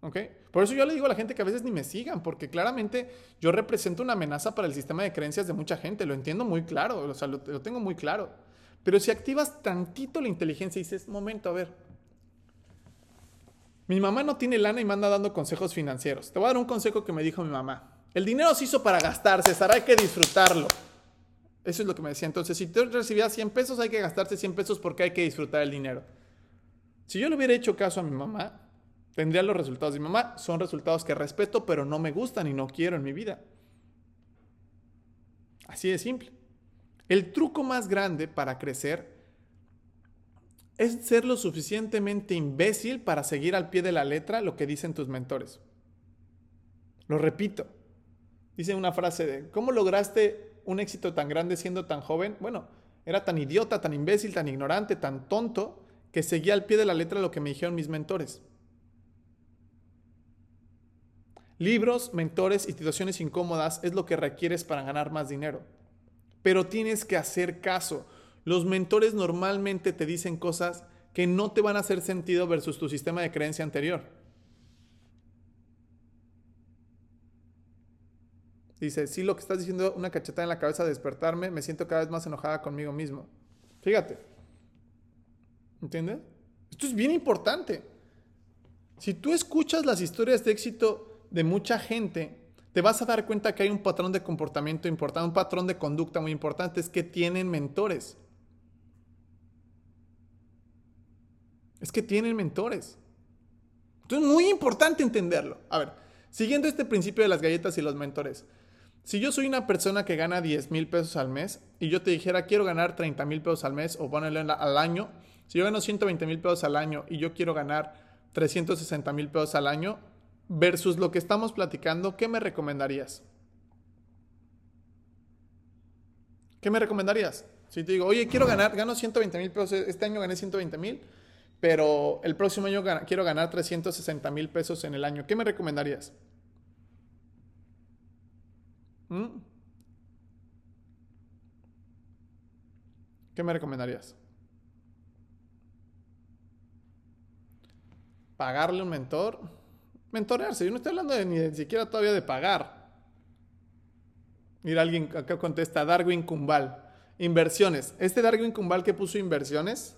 ¿Ok? Por eso yo le digo a la gente que a veces ni me sigan, porque claramente yo represento una amenaza para el sistema de creencias de mucha gente. Lo entiendo muy claro, o sea, lo, tengo muy claro. Pero si activas tantito la inteligencia y dices, momento, a ver. Mi mamá no tiene lana y me anda dando consejos financieros. Te voy a dar un consejo que me dijo mi mamá. El dinero se hizo para gastarse, César, hay que disfrutarlo. Eso es lo que me decía. Entonces, si tú recibías 100 pesos, hay que gastarse 100 pesos porque hay que disfrutar el dinero. Si yo le hubiera hecho caso a mi mamá, tendría los resultados de mi mamá. Son resultados que respeto, pero no me gustan y no quiero en mi vida. Así de simple. El truco más grande para crecer es ser lo suficientemente imbécil para seguir al pie de la letra lo que dicen tus mentores. Lo repito. Dice una frase de, ¿cómo lograste un éxito tan grande siendo tan joven? Bueno, era tan idiota, tan imbécil, tan ignorante, tan tonto, que seguía al pie de la letra lo que me dijeron mis mentores. Libros, mentores y situaciones incómodas es lo que requieres para ganar más dinero. Pero tienes que hacer caso. Los mentores normalmente te dicen cosas que no te van a hacer sentido versus tu sistema de creencia anterior. Dice, sí, lo que estás diciendo, una cachetada en la cabeza de despertarme, me siento cada vez más enojada conmigo mismo. Fíjate, ¿Entiendes? Esto es bien importante. Si tú escuchas las historias de éxito de mucha gente, te vas a dar cuenta que hay un patrón de comportamiento importante, un patrón de conducta muy importante, es que tienen mentores. Es que tienen mentores. Entonces es muy importante entenderlo. A ver, siguiendo este principio de las galletas y los mentores. Si yo soy una persona que gana 10 mil pesos al mes y yo te dijera quiero ganar 30 mil pesos al mes o ponerle al año, si yo gano 120 mil pesos al año y yo quiero ganar 360 mil pesos al año versus lo que estamos platicando, ¿qué me recomendarías? ¿Qué me recomendarías? Si te digo, oye, quiero ganar, gano 120 mil pesos, este año gané 120 mil, pero el próximo año quiero ganar 360 mil pesos en el año, ¿qué me recomendarías? ¿Mm? ¿Qué me recomendarías? ¿Pagarle un mentor? Mentorearse, yo no estoy hablando de, ni siquiera todavía de pagar. Mira, alguien acá contesta, Darwin Kumbal. Inversiones. Este Darwin Kumbal que puso inversiones,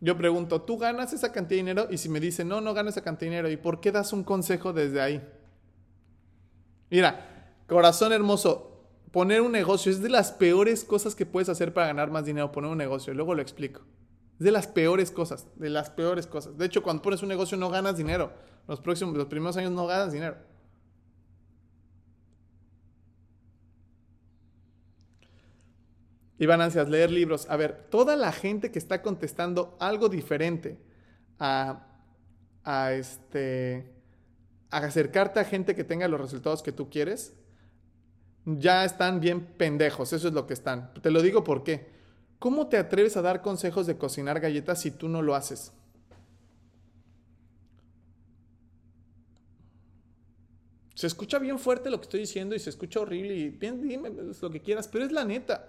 yo pregunto, ¿tú ganas esa cantidad de dinero? Y si me dice, no, no ganas esa cantidad de dinero, ¿y por qué das un consejo desde ahí? Mira, corazón hermoso, poner un negocio es de las peores cosas que puedes hacer para ganar más dinero, poner un negocio, luego lo explico. Es de las peores cosas, de las peores cosas. De hecho, cuando pones un negocio no ganas dinero. Los próximos, los primeros años no ganas dinero. Iván Ansias, leer libros. A ver, toda la gente que está contestando algo diferente a, a, este, a acercarte a gente que tenga los resultados que tú quieres, ya están bien pendejos. Eso es lo que están. Te lo digo por qué. ¿Cómo te atreves a dar consejos de cocinar galletas si tú no lo haces? Se escucha bien fuerte lo que estoy diciendo y se escucha horrible y bien, dime lo que quieras, pero es la neta.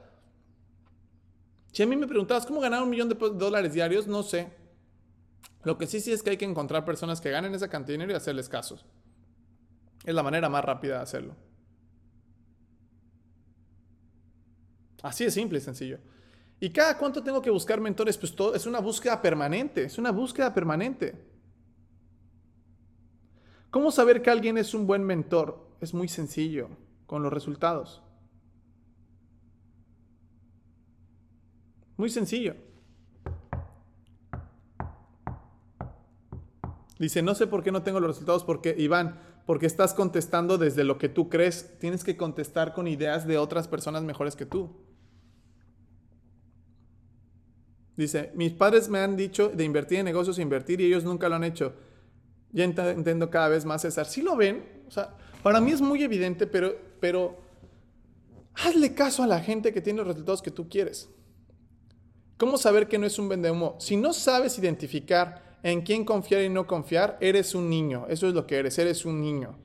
Si a mí me preguntabas cómo ganar un millón de dólares diarios, no sé. Lo que sí sí es que hay que encontrar personas que ganen esa cantidad de dinero y hacerles casos. Es la manera más rápida de hacerlo. Así de simple y sencillo. ¿Y cada cuánto tengo que buscar mentores? Pues todo es una búsqueda permanente, es una búsqueda permanente. ¿Cómo saber que alguien es un buen mentor? Es muy sencillo, con los resultados. Muy sencillo. Dice, no sé por qué no tengo los resultados, porque Iván, porque estás contestando desde lo que tú crees. Tienes que contestar con ideas de otras personas mejores que tú. Dice, mis padres me han dicho de invertir en negocios, invertir y ellos nunca lo han hecho. Ya entiendo cada vez más, César. Si lo ven, o sea, para mí es muy evidente, pero, pero hazle caso a la gente que tiene los resultados que tú quieres. ¿Cómo saber que no es un vendehumo? Si no sabes identificar en quién confiar y no confiar, eres un niño. Eso es lo que eres, eres un niño.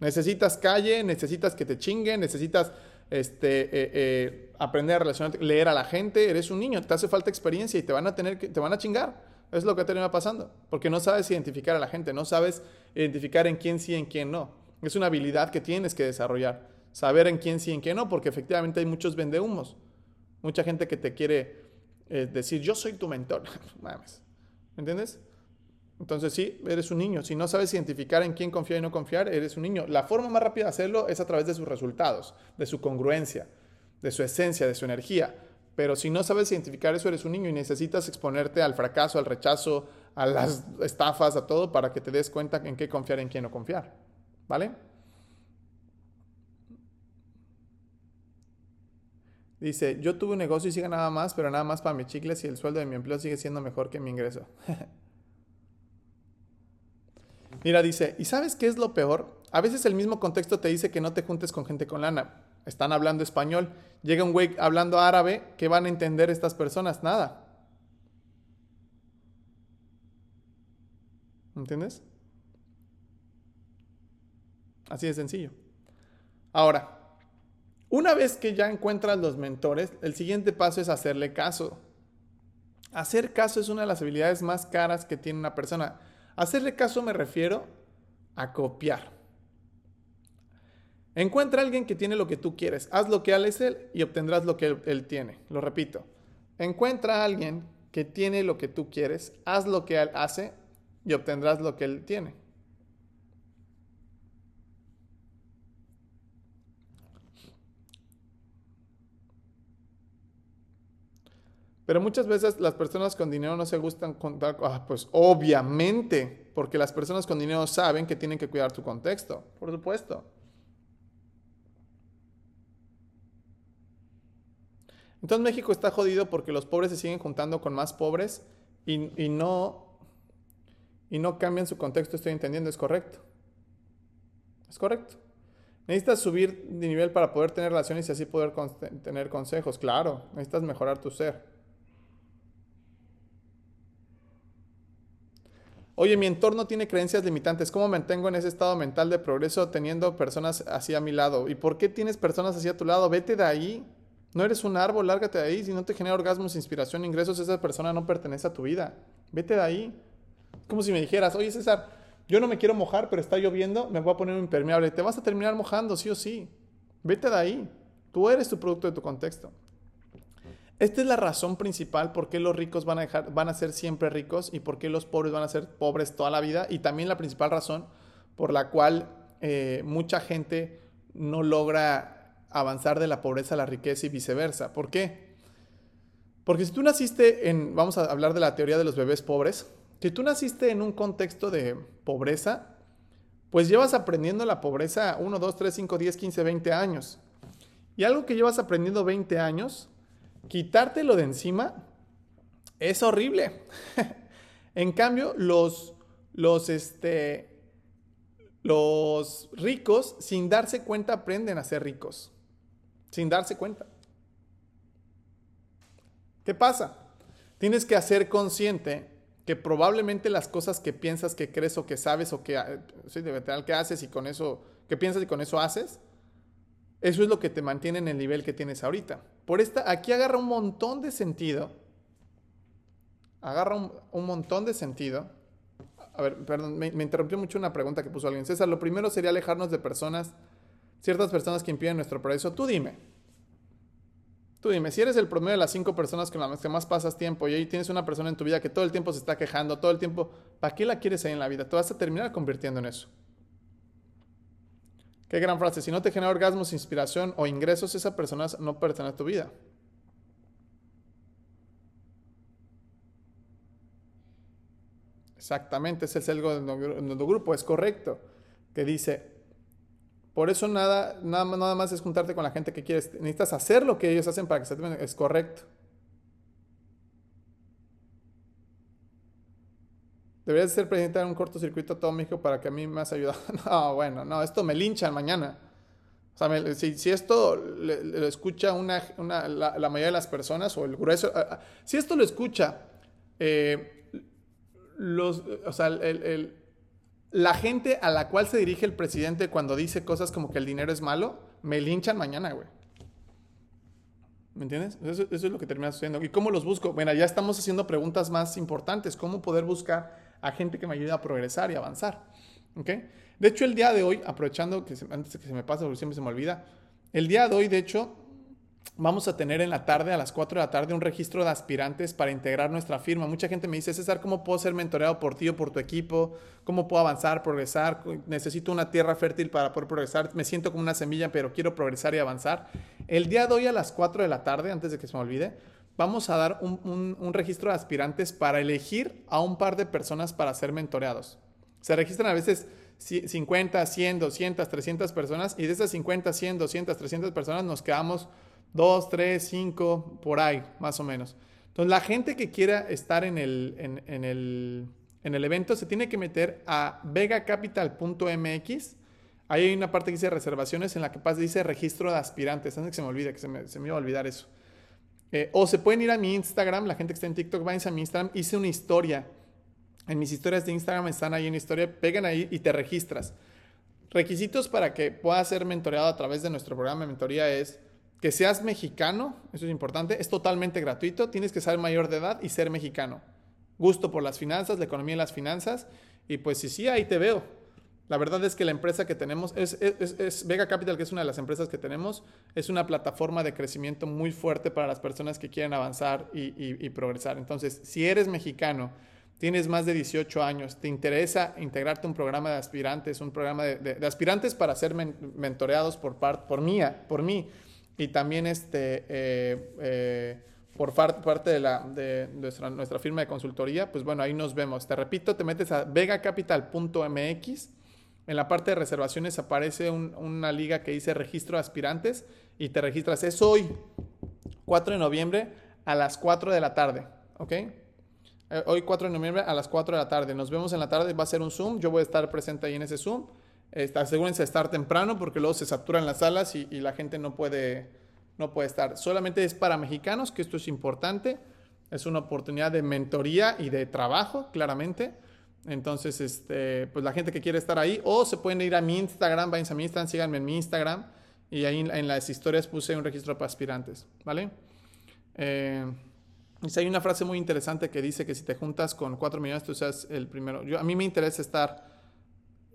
Necesitas calle, necesitas que te chinguen, necesitas este, eh, eh, aprender a relacionarte, leer a la gente. Eres un niño, te hace falta experiencia y te van a tener que, te van a chingar. Es lo que termina pasando. Porque no sabes identificar a la gente, no sabes identificar en quién sí y en quién no. Es una habilidad que tienes que desarrollar. Saber en quién sí y en quién no, porque efectivamente hay muchos vendehumos. Mucha gente que te quiere es decir, yo soy tu mentor. Mames. ¿Me entiendes? Entonces sí, eres un niño. Si no sabes identificar en quién confiar y no confiar, eres un niño. La forma más rápida de hacerlo es a través de sus resultados, de su congruencia, de su esencia, de su energía. Pero si no sabes identificar eso, eres un niño y necesitas exponerte al fracaso, al rechazo, a las estafas, a todo, para que te des cuenta en qué confiar y en quién no confiar. ¿Vale? Dice, yo tuve un negocio y sigue nada más, pero nada más para mis chicles y el sueldo de mi empleo sigue siendo mejor que mi ingreso. Mira, dice, ¿y sabes qué es lo peor? A veces el mismo contexto te dice que no te juntes con gente con lana. Están hablando español. Llega un güey hablando árabe. ¿Qué van a entender estas personas? Nada. ¿Entiendes? Así de sencillo. Ahora, una vez que ya encuentras los mentores, el siguiente paso es hacerle caso. Hacer caso es una de las habilidades más caras que tiene una persona. Hacerle caso me refiero a copiar. Encuentra a alguien que tiene lo que tú quieres. Haz lo que hace él y obtendrás lo que él, él, tiene. Lo repito. Encuentra a alguien que tiene lo que tú quieres. Haz lo que él hace y obtendrás lo que él tiene. Pero muchas veces las personas con dinero no se gustan contar, ah, pues obviamente, porque las personas con dinero saben que tienen que cuidar tu contexto, por supuesto. Entonces México está jodido porque los pobres se siguen juntando con más pobres y, y no, y no cambian su contexto, estoy entendiendo, es correcto. Es correcto. Necesitas subir de nivel para poder tener relaciones y así poder tener consejos. Claro, necesitas mejorar tu ser. Oye, mi entorno tiene creencias limitantes. ¿Cómo mantengo en ese estado mental de progreso teniendo personas así a mi lado? ¿Y por qué tienes personas así a tu lado? Vete de ahí. No eres un árbol, lárgate de ahí. Si no te genera orgasmos, inspiración, ingresos, esa persona no pertenece a tu vida. Vete de ahí. Como si me dijeras, oye César, yo no me quiero mojar, pero está lloviendo, me voy a poner un impermeable. Te vas a terminar mojando, sí o sí. Vete de ahí. Tú eres tu producto de tu contexto. Esta es la razón principal por qué los ricos van a, dejar, van a ser siempre ricos y por qué los pobres van a ser pobres toda la vida. Y también la principal razón por la cual eh, mucha gente no logra avanzar de la pobreza a la riqueza y viceversa. ¿Por qué? Porque si tú naciste en, vamos a hablar de la teoría de los bebés pobres, si tú naciste en un contexto de pobreza, pues llevas aprendiendo la pobreza 1, 2, 3, 5, 10, 15, 20 años. Y algo que llevas aprendiendo 20 años, quitártelo de encima es horrible. en cambio, los, los, este, los ricos, sin darse cuenta, aprenden a ser ricos. Sin darse cuenta. ¿Qué pasa? Tienes que hacer consciente que probablemente las cosas que piensas, que crees o que sabes o que, eh, sí, de que haces y con eso, que piensas y con eso haces, eso es lo que te mantiene en el nivel que tienes ahorita. Por esta, aquí agarra un montón de sentido. Agarra un, montón de sentido. A ver, perdón, me, me, interrumpió mucho una pregunta que puso alguien. César, lo primero sería alejarnos de personas, ciertas personas que impiden nuestro progreso. Tú dime. Tú dime, si eres el promedio de las cinco personas con las que más pasas tiempo y ahí tienes una persona en tu vida que todo el tiempo se está quejando, todo el tiempo, ¿para qué la quieres ahí en la vida? Te vas a terminar convirtiendo en eso. Qué gran frase. Si no te genera orgasmos, inspiración o ingresos, esa persona no pertenece a tu vida. Exactamente, ese es el grupo, es correcto. Que dice, por eso nada, nada, nada más es juntarte con la gente que quieres. Necesitas hacer lo que ellos hacen para que se te Es correcto. Deberías ser presidente de un cortocircuito atómico para que a mí me has ayudado. No, bueno, no, esto me linchan mañana. O sea, si, esto lo escucha una, la, mayoría de las personas o el grueso, si esto lo escucha eh, los, o sea, el, la gente a la cual se dirige el presidente cuando dice cosas como que el dinero es malo, me linchan mañana, güey. ¿Me entiendes? Eso, es lo que termina sucediendo. ¿Y cómo los busco? Bueno, ya estamos haciendo preguntas más importantes. ¿Cómo poder buscar a gente que me ayude a progresar y avanzar? ¿Ok? De hecho, el día de hoy, aprovechando que antes de que se me pase, porque siempre se me olvida, el día de hoy, de hecho, vamos a tener en la tarde, a las 4 de la tarde, un registro de aspirantes para integrar nuestra firma. Mucha gente me dice, César, ¿cómo puedo ser mentoreado por ti o por tu equipo? ¿Cómo puedo avanzar, progresar? Necesito una tierra fértil para poder progresar. Me siento como una semilla, pero quiero progresar y avanzar. El día de hoy a las 4 de la tarde, antes de que se me olvide, vamos a dar un, registro de aspirantes para elegir a un par de personas para ser mentoreados. Se registran a veces 50, 100, 200, 300 personas y de esas 50, 100, 200, 300 personas nos quedamos Dos, tres, cinco, por ahí, más o menos. Entonces, la gente que quiera estar en el, en, el, en el evento se tiene que meter a vegacapital.mx. Ahí hay una parte que dice reservaciones en la que dice registro de aspirantes. Antes que se me olvide, que se me iba a olvidar eso. Eh, o se pueden ir a mi Instagram, la gente que está en TikTok, váyanse a mi Instagram, hice una historia. En mis historias de Instagram están ahí en historia, pegan ahí y te registras. Requisitos para que puedas ser mentoreado a través de nuestro programa de mentoría es que seas mexicano, eso es importante, es totalmente gratuito, tienes que ser mayor de edad y ser mexicano. Gusto por las finanzas, la economía y las finanzas, y pues sí, sí, ahí te veo. La verdad es que la empresa que tenemos es, es, Vega Capital, que es una de las empresas que tenemos, es una plataforma de crecimiento muy fuerte para las personas que quieren avanzar y, progresar. Entonces, si eres mexicano, tienes más de 18 años, te interesa integrarte a un programa de aspirantes, un programa de, aspirantes para ser mentoreados por, por, mía, por mí, y también este, eh, eh, por parte de, la, de nuestra, nuestra, firma de consultoría, pues bueno, ahí nos vemos. Te repito, te metes a vegacapital.mx. En la parte de reservaciones aparece una liga que dice registro de aspirantes y te registras. Es hoy, 4 de noviembre, a las 4 de la tarde. ¿Ok? Eh, hoy 4 de noviembre a las 4 de la tarde. Nos vemos en la tarde, va a ser un Zoom. Yo voy a estar presente ahí en ese Zoom. asegúrense de estar temprano porque luego se saturan las salas y, y la gente no puede no puede estar. Solamente es para mexicanos, que esto es importante. Es una oportunidad de mentoría y de trabajo, claramente. Entonces, este, pues la gente que quiere estar ahí, o se pueden ir a mi Instagram, vayan a mi Instagram, síganme en mi Instagram. Y ahí en, las historias puse un registro para aspirantes, ¿vale? Eh, hay una frase muy interesante que dice que si te juntas con 4 millones, tú seas el primero. Yo, a mí me interesa estar.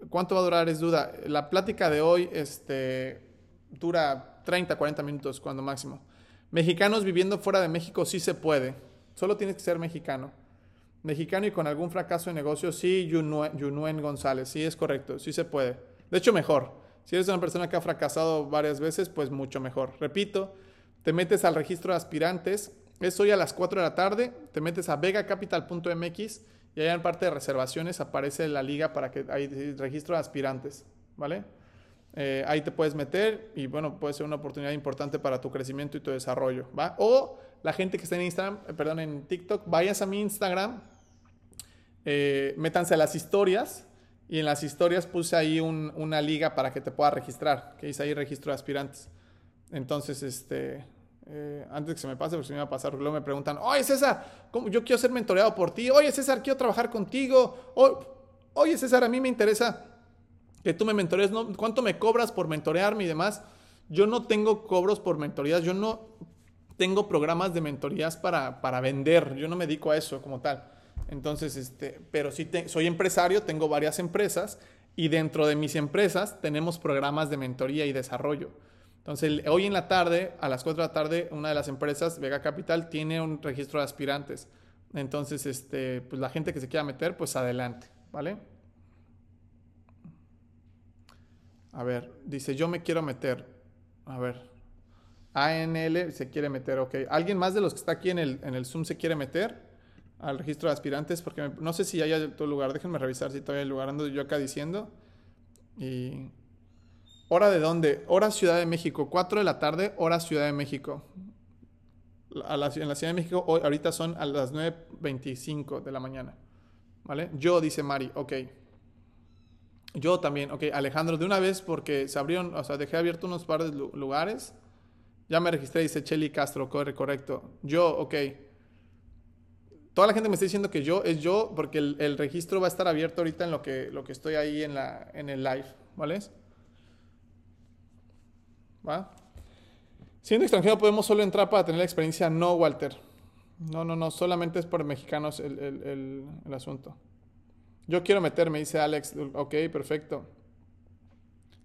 ¿Cuánto va a durar? Es duda. La plática de hoy este, dura 30, 40 minutos cuando máximo. Mexicanos viviendo fuera de México sí se puede. Solo tienes que ser mexicano. Mexicano y con algún fracaso de negocio, sí, Yunuen González. Sí, es correcto. Sí se puede. De hecho, mejor. Si eres una persona que ha fracasado varias veces, pues mucho mejor. Repito, te metes al registro de aspirantes. Es hoy a las 4 de la tarde. Te metes a vegacapital.mx y allá en parte de reservaciones aparece la liga para que hay registro de aspirantes. ¿Vale? Eh, ahí te puedes meter y bueno, puede ser una oportunidad importante para tu crecimiento y tu desarrollo. O la gente que está en Instagram, eh, perdón, en TikTok, vayas a mi Instagram, eh, métanse a las historias y en las historias puse ahí una liga para que te puedas registrar, que dice ahí registro de aspirantes. Entonces, este, antes de que se me pase, porque se me va a pasar, luego me preguntan, oye César, ¿cómo? yo quiero ser mentoreado por ti, oye César, quiero trabajar contigo, oye César, a mí me interesa que tú me mentores, ¿no? ¿cuánto me cobras por mentorearme y demás? Yo no tengo cobros por mentorías, yo no tengo programas de mentorías para, para vender, yo no me dedico a eso como tal. Entonces, este, pero sí soy empresario, tengo varias empresas y dentro de mis empresas tenemos programas de mentoría y desarrollo. Entonces, hoy en la tarde, a las 4 de la tarde, una de las empresas, Vega Capital, tiene un registro de aspirantes. Entonces, este, pues la gente que se quiera meter, pues adelante, ¿vale? A ver, dice, yo me quiero meter. A ver. ANL se quiere meter, ok. ¿Alguien más de los que está aquí en el, en el Zoom se quiere meter al registro de aspirantes? Porque no sé si hay todo lugar. Déjenme revisar si todavía hay lugar. Ando yo acá diciendo. Y. ¿Hora de dónde? Hora Ciudad de México. 4 de la tarde, hora Ciudad de México. en la Ciudad de México hoy, ahorita son a las 9.25 de la mañana. ¿Vale? Yo, dice Mari, ok. Yo también, ok, Alejandro, de una vez porque se abrieron, o sea, dejé abierto unos par de lugares. Ya me registré, dice Chelly Castro, corre, correcto. Yo, ok. Toda la gente me está diciendo que yo es yo porque el, registro va a estar abierto ahorita en lo que, estoy ahí en, el live, ¿vale? ¿Va? Siendo extranjero podemos solo entrar para tener la experiencia. No, Walter. No, no, no, solamente es por mexicanos el, asunto. Yo quiero meterme, dice Alex. Ok, perfecto.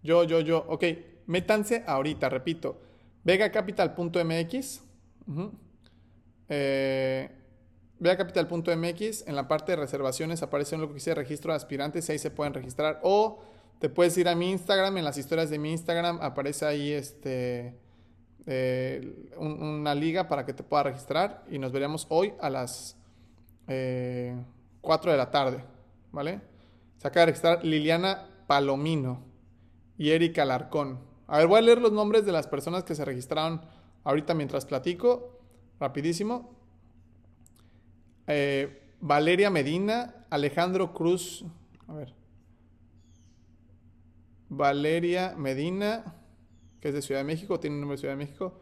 Yo, yo, yo. Ok, métanse ahorita, repito. Vegacapital.mx. Eh, Vegacapital.mx. En la parte de reservaciones aparece lo que dice registro de aspirantes y ahí se pueden registrar. O te puedes ir a mi Instagram. En las historias de mi Instagram aparece ahí este. Eh, una liga para que te puedas registrar y nos veríamos hoy a las 4 eh, de la tarde. ¿vale? Se acaba de registrar Liliana Palomino y Erika Alarcón. A ver, voy a leer los nombres de las personas que se registraron ahorita mientras platico, rapidísimo. Eh, Valeria Medina, Alejandro Cruz, a ver. Valeria Medina, que es de Ciudad de México, tiene un nombre de Ciudad de México.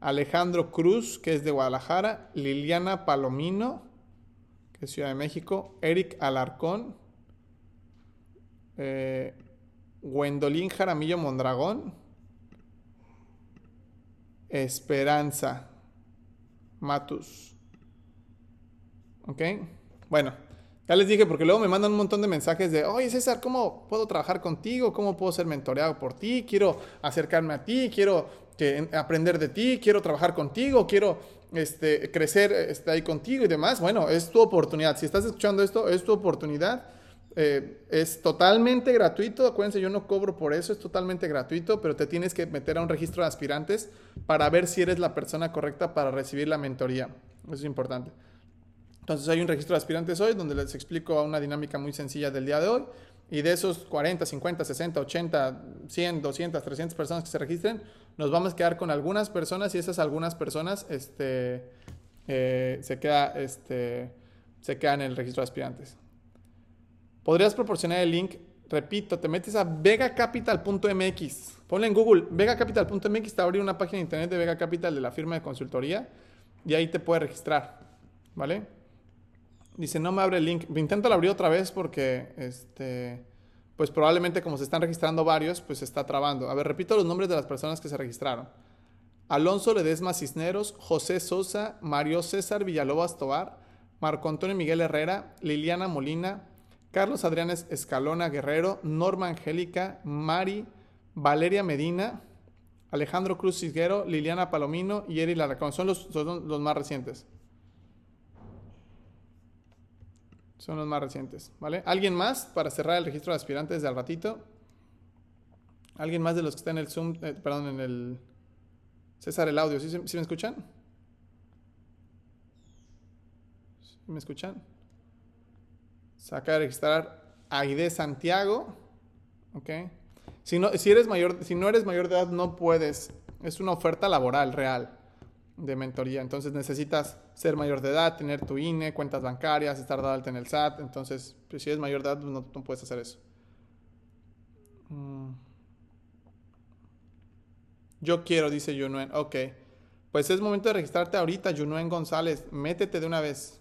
Alejandro Cruz, que es de Guadalajara. Liliana Palomino, de Ciudad de México, Eric Alarcón, eh, Gwendolyn Jaramillo Mondragón, Esperanza Matus. ¿Ok? Bueno, ya les dije porque luego me mandan un montón de mensajes de, oye César, ¿cómo puedo trabajar contigo? ¿Cómo puedo ser mentoreado por ti? Quiero acercarme a ti, quiero aprender de ti, quiero trabajar contigo, quiero este, crecer este, ahí contigo y demás, bueno, es tu oportunidad. Si estás escuchando esto, es tu oportunidad Eh, es totalmente gratuito, acuérdense, yo no cobro por eso, es totalmente gratuito, pero te tienes que meter a un registro de aspirantes para ver si eres la persona correcta para recibir la mentoría. Eso es importante. Entonces hay un registro de aspirantes hoy donde les explico una dinámica muy sencilla del día de hoy. Y de esos 40, 50, 60, 80, 100, 200, 300 personas que se registren, nos vamos a quedar con algunas personas y esas algunas personas este, eh, se, queda, este, se quedan en el registro de aspirantes. Podrías proporcionar el link, repito, te metes a vegacapital.mx, ponle en Google vegacapital.mx, te abre una página de internet de Vega Capital de la firma de consultoría y ahí te puedes registrar, ¿vale? Dice, no me abre el link. Inténtalo abrir otra vez porque, este, pues probablemente como se están registrando varios, pues se está trabando. A ver, repito los nombres de las personas que se registraron. Alonso Ledesma Cisneros, José Sosa, Mario César Villalobos Tobar, Marco Antonio Miguel Herrera, Liliana Molina, Carlos Adrián Escalona Guerrero, Norma Angélica, Mari, Valeria Medina, Alejandro Cruz Ciguero, Liliana Palomino y Eri Laracón. Son los, son los más recientes. Son los más recientes, ¿vale? ¿Alguien más para cerrar el registro de aspirantes de al ratito? ¿Alguien más de los que están en el Zoom, eh, perdón, en el César el audio? ¿Sí, me escuchan? ¿Sí me escuchan? Saca de registrar Aide Santiago, ¿ok? Si no, si, eres mayor, si no eres mayor de edad, no puedes. Es una oferta laboral real de mentoría. Entonces necesitas ser mayor de edad, tener tu INE, cuentas bancarias, estar dado alta en el SAT. Entonces, pues, si eres mayor de edad, pues, no, puedes hacer eso. Mm. Yo quiero, dice Junuen. Ok. Pues es momento de registrarte ahorita, Junuen González. Métete de una vez.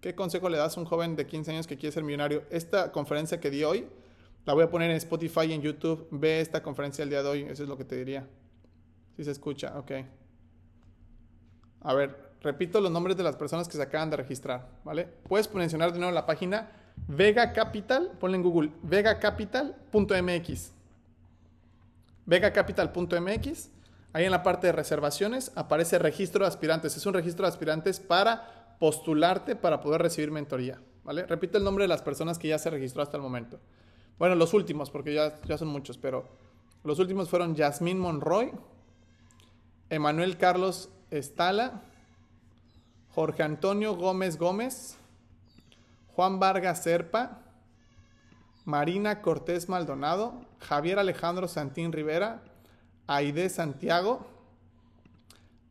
¿Qué consejo le das a un joven de 15 años que quiere ser millonario? Esta conferencia que di hoy, la voy a poner en Spotify y en YouTube. Ve esta conferencia el día de hoy. Eso es lo que te diría. Si se escucha, ok. A ver, repito los nombres de las personas que se acaban de registrar, ¿vale? Puedes mencionar de nuevo la página Vega Capital, ponle en Google, vegacapital.mx. Vegacapital.mx. Ahí en la parte de reservaciones aparece registro de aspirantes. Es un registro de aspirantes para postularte para poder recibir mentoría, ¿vale? Repito el nombre de las personas que ya se registró hasta el momento. Bueno, los últimos, porque ya, ya son muchos, pero los últimos fueron Yasmín Monroy, Emanuel Carlos Estala, Jorge Antonio Gómez Gómez, Juan Vargas Serpa, Marina Cortés Maldonado, Javier Alejandro Santín Rivera, Aide Santiago,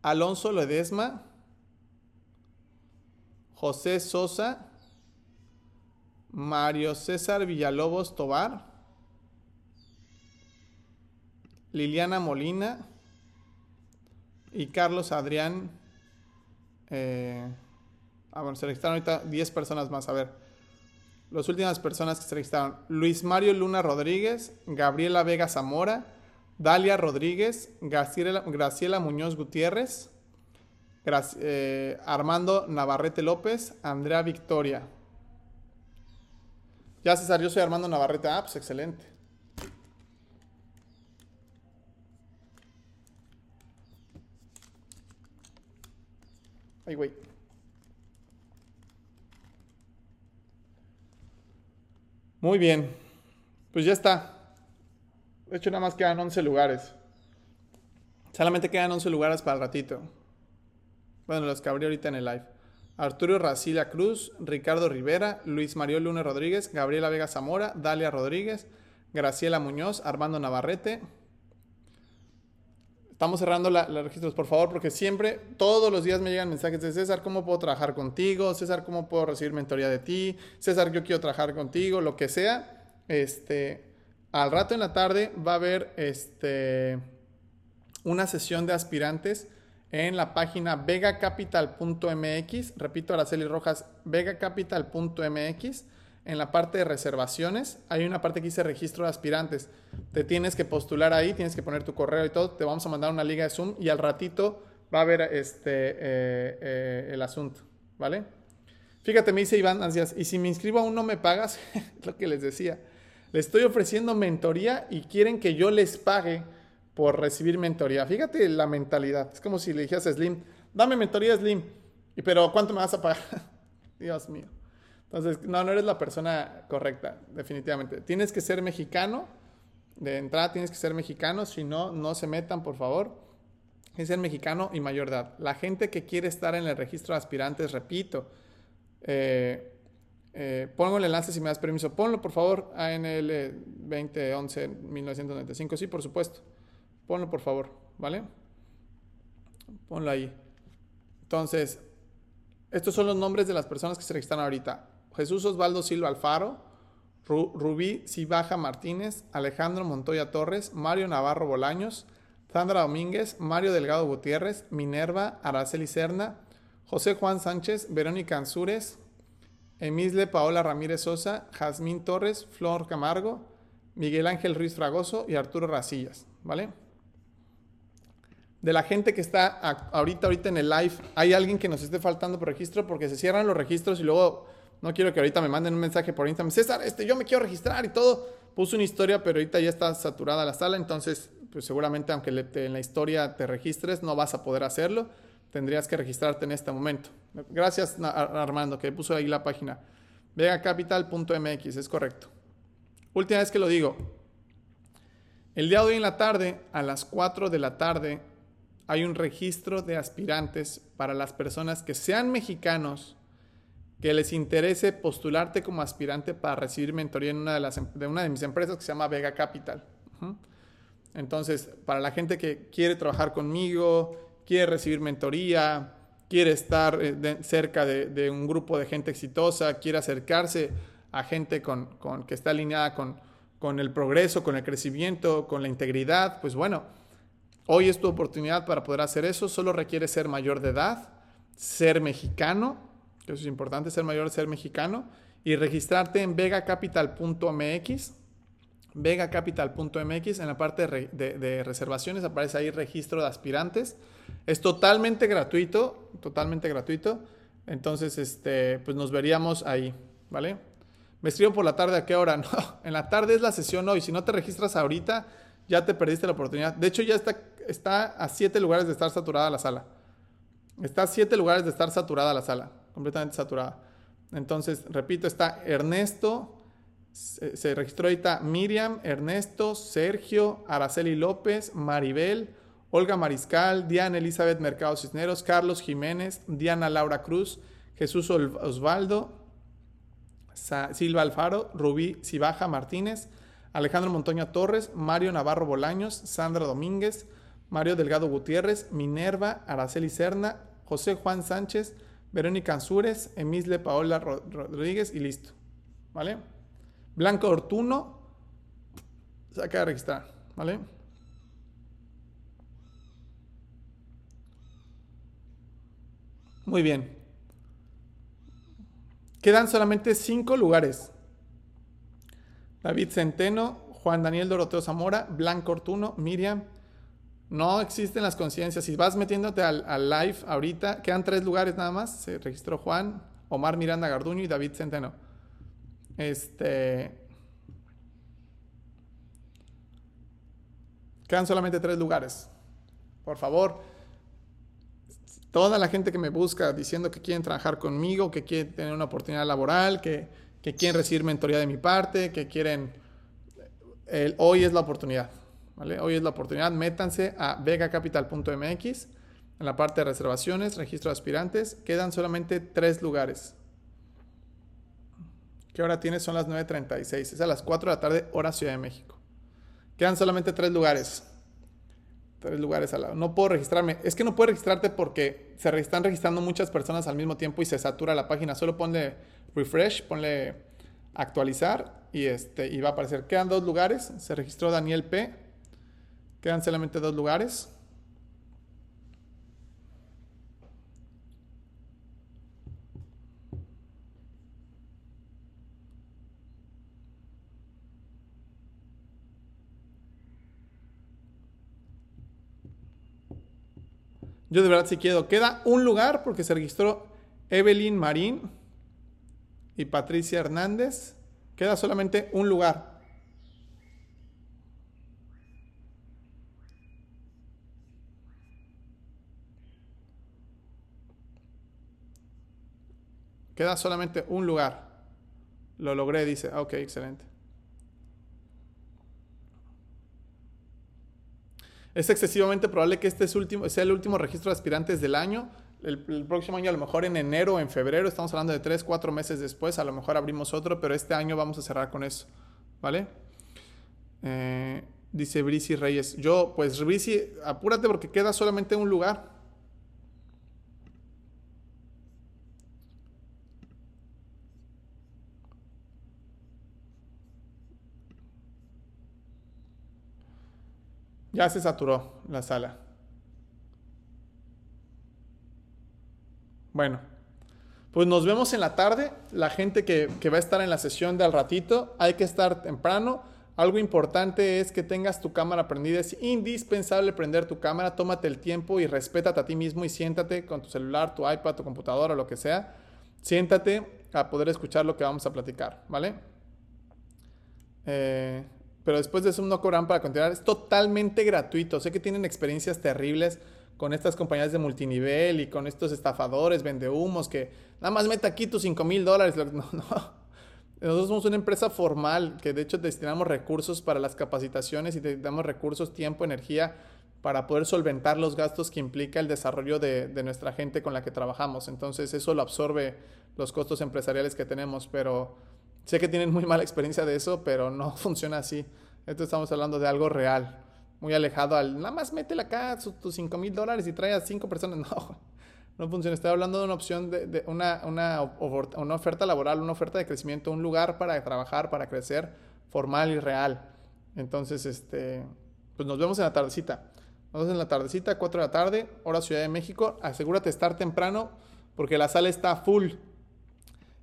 Alonso Ledesma, José Sosa, Mario César Villalobos Tobar, Liliana Molina, y Carlos Adrián. Eh, ah, bueno, se registraron ahorita 10 personas más. A ver. Las últimas personas que se registraron. Luis Mario Luna Rodríguez, Gabriela Vega Zamora, Dalia Rodríguez, Graciela, Muñoz Gutiérrez, eh, Armando Navarrete López, Andrea Victoria. Ya César, yo soy Armando Navarrete. Ah, pues excelente. Ay. Muy bien. Pues ya está. De hecho, nada más quedan 11 lugares. Solamente quedan 11 lugares para el ratito. Bueno, los que abrí ahorita en el live. Arturo Racila Cruz, Ricardo Rivera, Luis Mario Luna Rodríguez, Gabriela Vega Zamora, Dalia Rodríguez, Graciela Muñoz, Armando Navarrete, Estamos cerrando los registros, por favor, porque siempre, todos los días me llegan mensajes de César, ¿cómo puedo trabajar contigo? César, ¿cómo puedo recibir mentoría de ti? César, yo quiero trabajar contigo, lo que sea. Este, al rato en la tarde va a haber este, una sesión de aspirantes en la página vegacapital.mx. Repito, Araceli Rojas, vegacapital.mx en la parte de reservaciones, hay una parte que dice registro de aspirantes. Te tienes que postular ahí, tienes que poner tu correo y todo. Te vamos a mandar una liga de Zoom y al ratito va a haber este, eh, eh, el asunto, ¿vale? Fíjate, me dice Iván Ansias, y si me inscribo aún no me pagas, lo que les decía. Les estoy ofreciendo mentoría y quieren que yo les pague por recibir mentoría. Fíjate la mentalidad. Es como si le dijeras a Slim, dame mentoría Slim, pero ¿cuánto me vas a pagar? Dios mío. Entonces, no, no eres la persona correcta, definitivamente. Tienes que ser mexicano. De entrada tienes que ser mexicano, si no, no se metan, por favor. Es ser mexicano y mayor edad. La gente que quiere estar en el registro de aspirantes, repito, eh, eh, pongo el enlace si me das permiso. Ponlo, por favor, ANL 2011 1995. Sí, por supuesto. Ponlo, por favor, ¿vale? Ponlo ahí. Entonces, estos son los nombres de las personas que se registran ahorita. Jesús Osvaldo Silva Alfaro, Rubí Cibaja Martínez, Alejandro Montoya Torres, Mario Navarro Bolaños, Sandra Domínguez, Mario Delgado Gutiérrez, Minerva Araceli Serna, José Juan Sánchez, Verónica Ansúrez, Emisle Paola Ramírez Sosa, Jazmín Torres, Flor Camargo, Miguel Ángel Ruiz Fragoso y Arturo Racillas, ¿vale? De la gente que está ahorita, ahorita en el live, ¿hay alguien que nos esté faltando por registro? Porque se cierran los registros y luego no quiero que ahorita me manden un mensaje por Instagram. César, este, yo me quiero registrar y todo. Puse una historia, pero ahorita ya está saturada la sala. Entonces, pues seguramente aunque en la historia te registres, no vas a poder hacerlo. Tendrías que registrarte en este momento. Gracias, Armando, que puso ahí la página. Vegacapital.mx, es correcto. Última vez que lo digo. El día de hoy en la tarde, a las 4 de la tarde, hay un registro de aspirantes para las personas que sean mexicanos que les interese postularte como aspirante para recibir mentoría en una de, las, em, de una de mis empresas que se llama Vega Capital. Entonces, para la gente que quiere trabajar conmigo, quiere recibir mentoría, quiere estar eh, cerca de, un grupo de gente exitosa, quiere acercarse a gente con, que está alineada con, con el progreso, con el crecimiento, con la integridad, pues bueno, hoy es tu oportunidad para poder hacer eso. Solo requiere ser mayor de edad, ser mexicano eso es importante, ser mayor, ser mexicano, y registrarte en vegacapital.mx. Vegacapital.mx, en la parte de, reservaciones aparece ahí registro de aspirantes. Es totalmente gratuito, totalmente gratuito. Entonces, este, pues nos veríamos ahí, ¿vale? Me escribo por la tarde, ¿a qué hora? No, en la tarde es la sesión hoy. Si no te registras ahorita, ya te perdiste la oportunidad. De hecho, ya está, está a siete lugares de estar saturada la sala. Está a siete lugares de estar saturada la sala completamente saturada. Entonces, repito, está Ernesto, se, registró ahorita Miriam, Ernesto, Sergio, Araceli López, Maribel, Olga Mariscal, Diana Elizabeth Mercado Cisneros, Carlos Jiménez, Diana Laura Cruz, Jesús Osvaldo, Silva Alfaro, Rubí Cibaja Martínez, Alejandro Montoña Torres, Mario Navarro Bolaños, Sandra Domínguez, Mario Delgado Gutiérrez, Minerva, Araceli Serna, José Juan Sánchez, Verónica Ansúrez, Emisle Paola Rodríguez y listo. ¿Vale? Blanco Ortuno, se acaba de registrar. ¿Vale? Muy bien. Quedan solamente cinco lugares. David Centeno, Juan Daniel Doroteo Zamora, Blanco Ortuno, Miriam, no existen las conciencias. Si vas metiéndote al, live ahorita, quedan tres lugares nada más. Se registró Juan, Omar Miranda Garduño y David Centeno. Este. Quedan solamente tres lugares. Por favor, toda la gente que me busca diciendo que quieren trabajar conmigo, que quieren tener una oportunidad laboral, que, quieren recibir mentoría de mi parte, que quieren... hoy es la oportunidad. Hoy es la oportunidad, métanse a vegacapital.mx, en la parte de reservaciones, registro de aspirantes, quedan solamente tres lugares. ¿Qué hora tiene? Son las 9.36, es a las 4 de la tarde, hora Ciudad de México. Quedan solamente tres lugares. Tres lugares al lado. No puedo registrarme. Es que no puedo registrarte porque se están registrando muchas personas al mismo tiempo y se satura la página. Solo ponle refresh, ponle actualizar y, este, y va a aparecer. Quedan dos lugares. Se registró Daniel P. Quedan solamente dos lugares. Yo de verdad si quiero. Queda un lugar porque se registró Evelyn Marín y Patricia Hernández. Queda solamente un lugar. Queda solamente un lugar. Lo logré, dice. Ah, ok, excelente. Es excesivamente probable que este es último, sea el último registro de aspirantes del año. El, próximo año, a lo mejor en enero o en febrero, estamos hablando de 3, 4 meses después, a lo mejor abrimos otro, pero este año vamos a cerrar con eso. ¿Vale? Eh, dice Brisi Reyes. Yo, pues Brisi, apúrate porque queda solamente un lugar. Ya se saturó la sala. Bueno, pues nos vemos en la tarde. La gente que, que, va a estar en la sesión de al ratito, hay que estar temprano. Algo importante es que tengas tu cámara prendida. Es indispensable prender tu cámara. Tómate el tiempo y respétate a ti mismo y siéntate con tu celular, tu iPad, tu computadora, lo que sea. Siéntate a poder escuchar lo que vamos a platicar, ¿vale? Eh, pero después de eso no cobran para continuar. Es totalmente gratuito. Sé que tienen experiencias terribles con estas compañías de multinivel y con estos estafadores, vendehumos, que nada más meta aquí tus 5 mil dólares. No, no. Nosotros somos una empresa formal que de hecho destinamos recursos para las capacitaciones y damos recursos, tiempo, energía para poder solventar los gastos que implica el desarrollo de, de nuestra gente con la que trabajamos. Entonces eso lo absorbe los costos empresariales que tenemos, pero Sé que tienen muy mala experiencia de eso, pero no funciona así. Esto estamos hablando de algo real, muy alejado al, nada más métele acá tus 5 mil dólares y trae a 5 personas. No, no funciona. Estoy hablando de una opción, de, una, una, oferta laboral, una oferta de crecimiento, un lugar para trabajar, para crecer, formal y real. Entonces, este, pues nos vemos en la tardecita. Nos vemos en la tardecita, 4 de la tarde, hora Ciudad de México. Asegúrate de estar temprano porque la sala está full.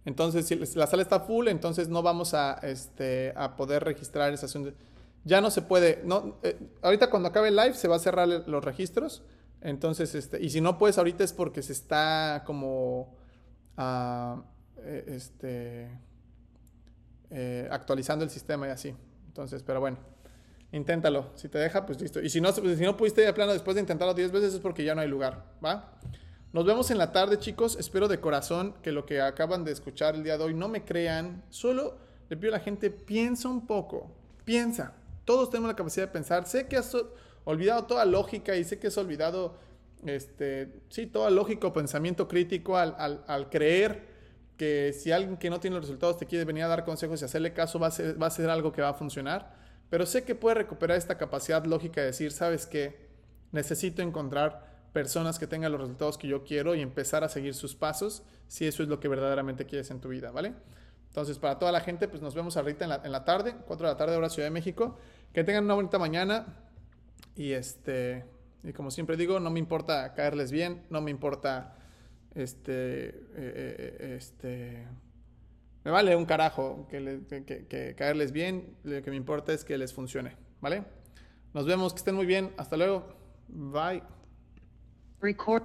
Entonces, si la sala está full, entonces no vamos a, este, a poder registrar esa asunto. Ya no se puede, no, eh, ahorita cuando acabe el live se va a cerrar los registros. Entonces, este, y si no puedes ahorita es porque se está como, uh, este, eh, actualizando el sistema y así. Entonces, pero bueno, inténtalo. Si te deja, pues listo. Y si no, si no pudiste de plano después de intentarlo 10 veces es porque ya no hay lugar, ¿va? Nos vemos en la tarde, chicos. Espero de corazón que lo que acaban de escuchar el día de hoy no me crean. Solo le pido a la gente, piensa un poco. Piensa. Todos tenemos la capacidad de pensar. Sé que has olvidado toda lógica y sé que has olvidado, este, sí, toda lógica o pensamiento crítico al, al, creer que si alguien que no tiene los resultados te quiere venir a dar consejos y hacerle caso, va a ser, va a ser algo que va a funcionar. Pero sé que puedes recuperar esta capacidad lógica de decir, ¿sabes qué? Necesito encontrar personas que tengan los resultados que yo quiero y empezar a seguir sus pasos si eso es lo que verdaderamente quieres en tu vida, ¿vale? Entonces, para toda la gente, pues nos vemos ahorita en la, en la tarde, 4 de la tarde, hora Ciudad de México. Que tengan una bonita mañana y este, y como siempre digo, no me importa caerles bien, no me importa, este, eh, eh, este, me vale un carajo que, que, que caerles bien, lo que me importa es que les funcione, ¿vale? Nos vemos, que estén muy bien, hasta luego, bye. Record.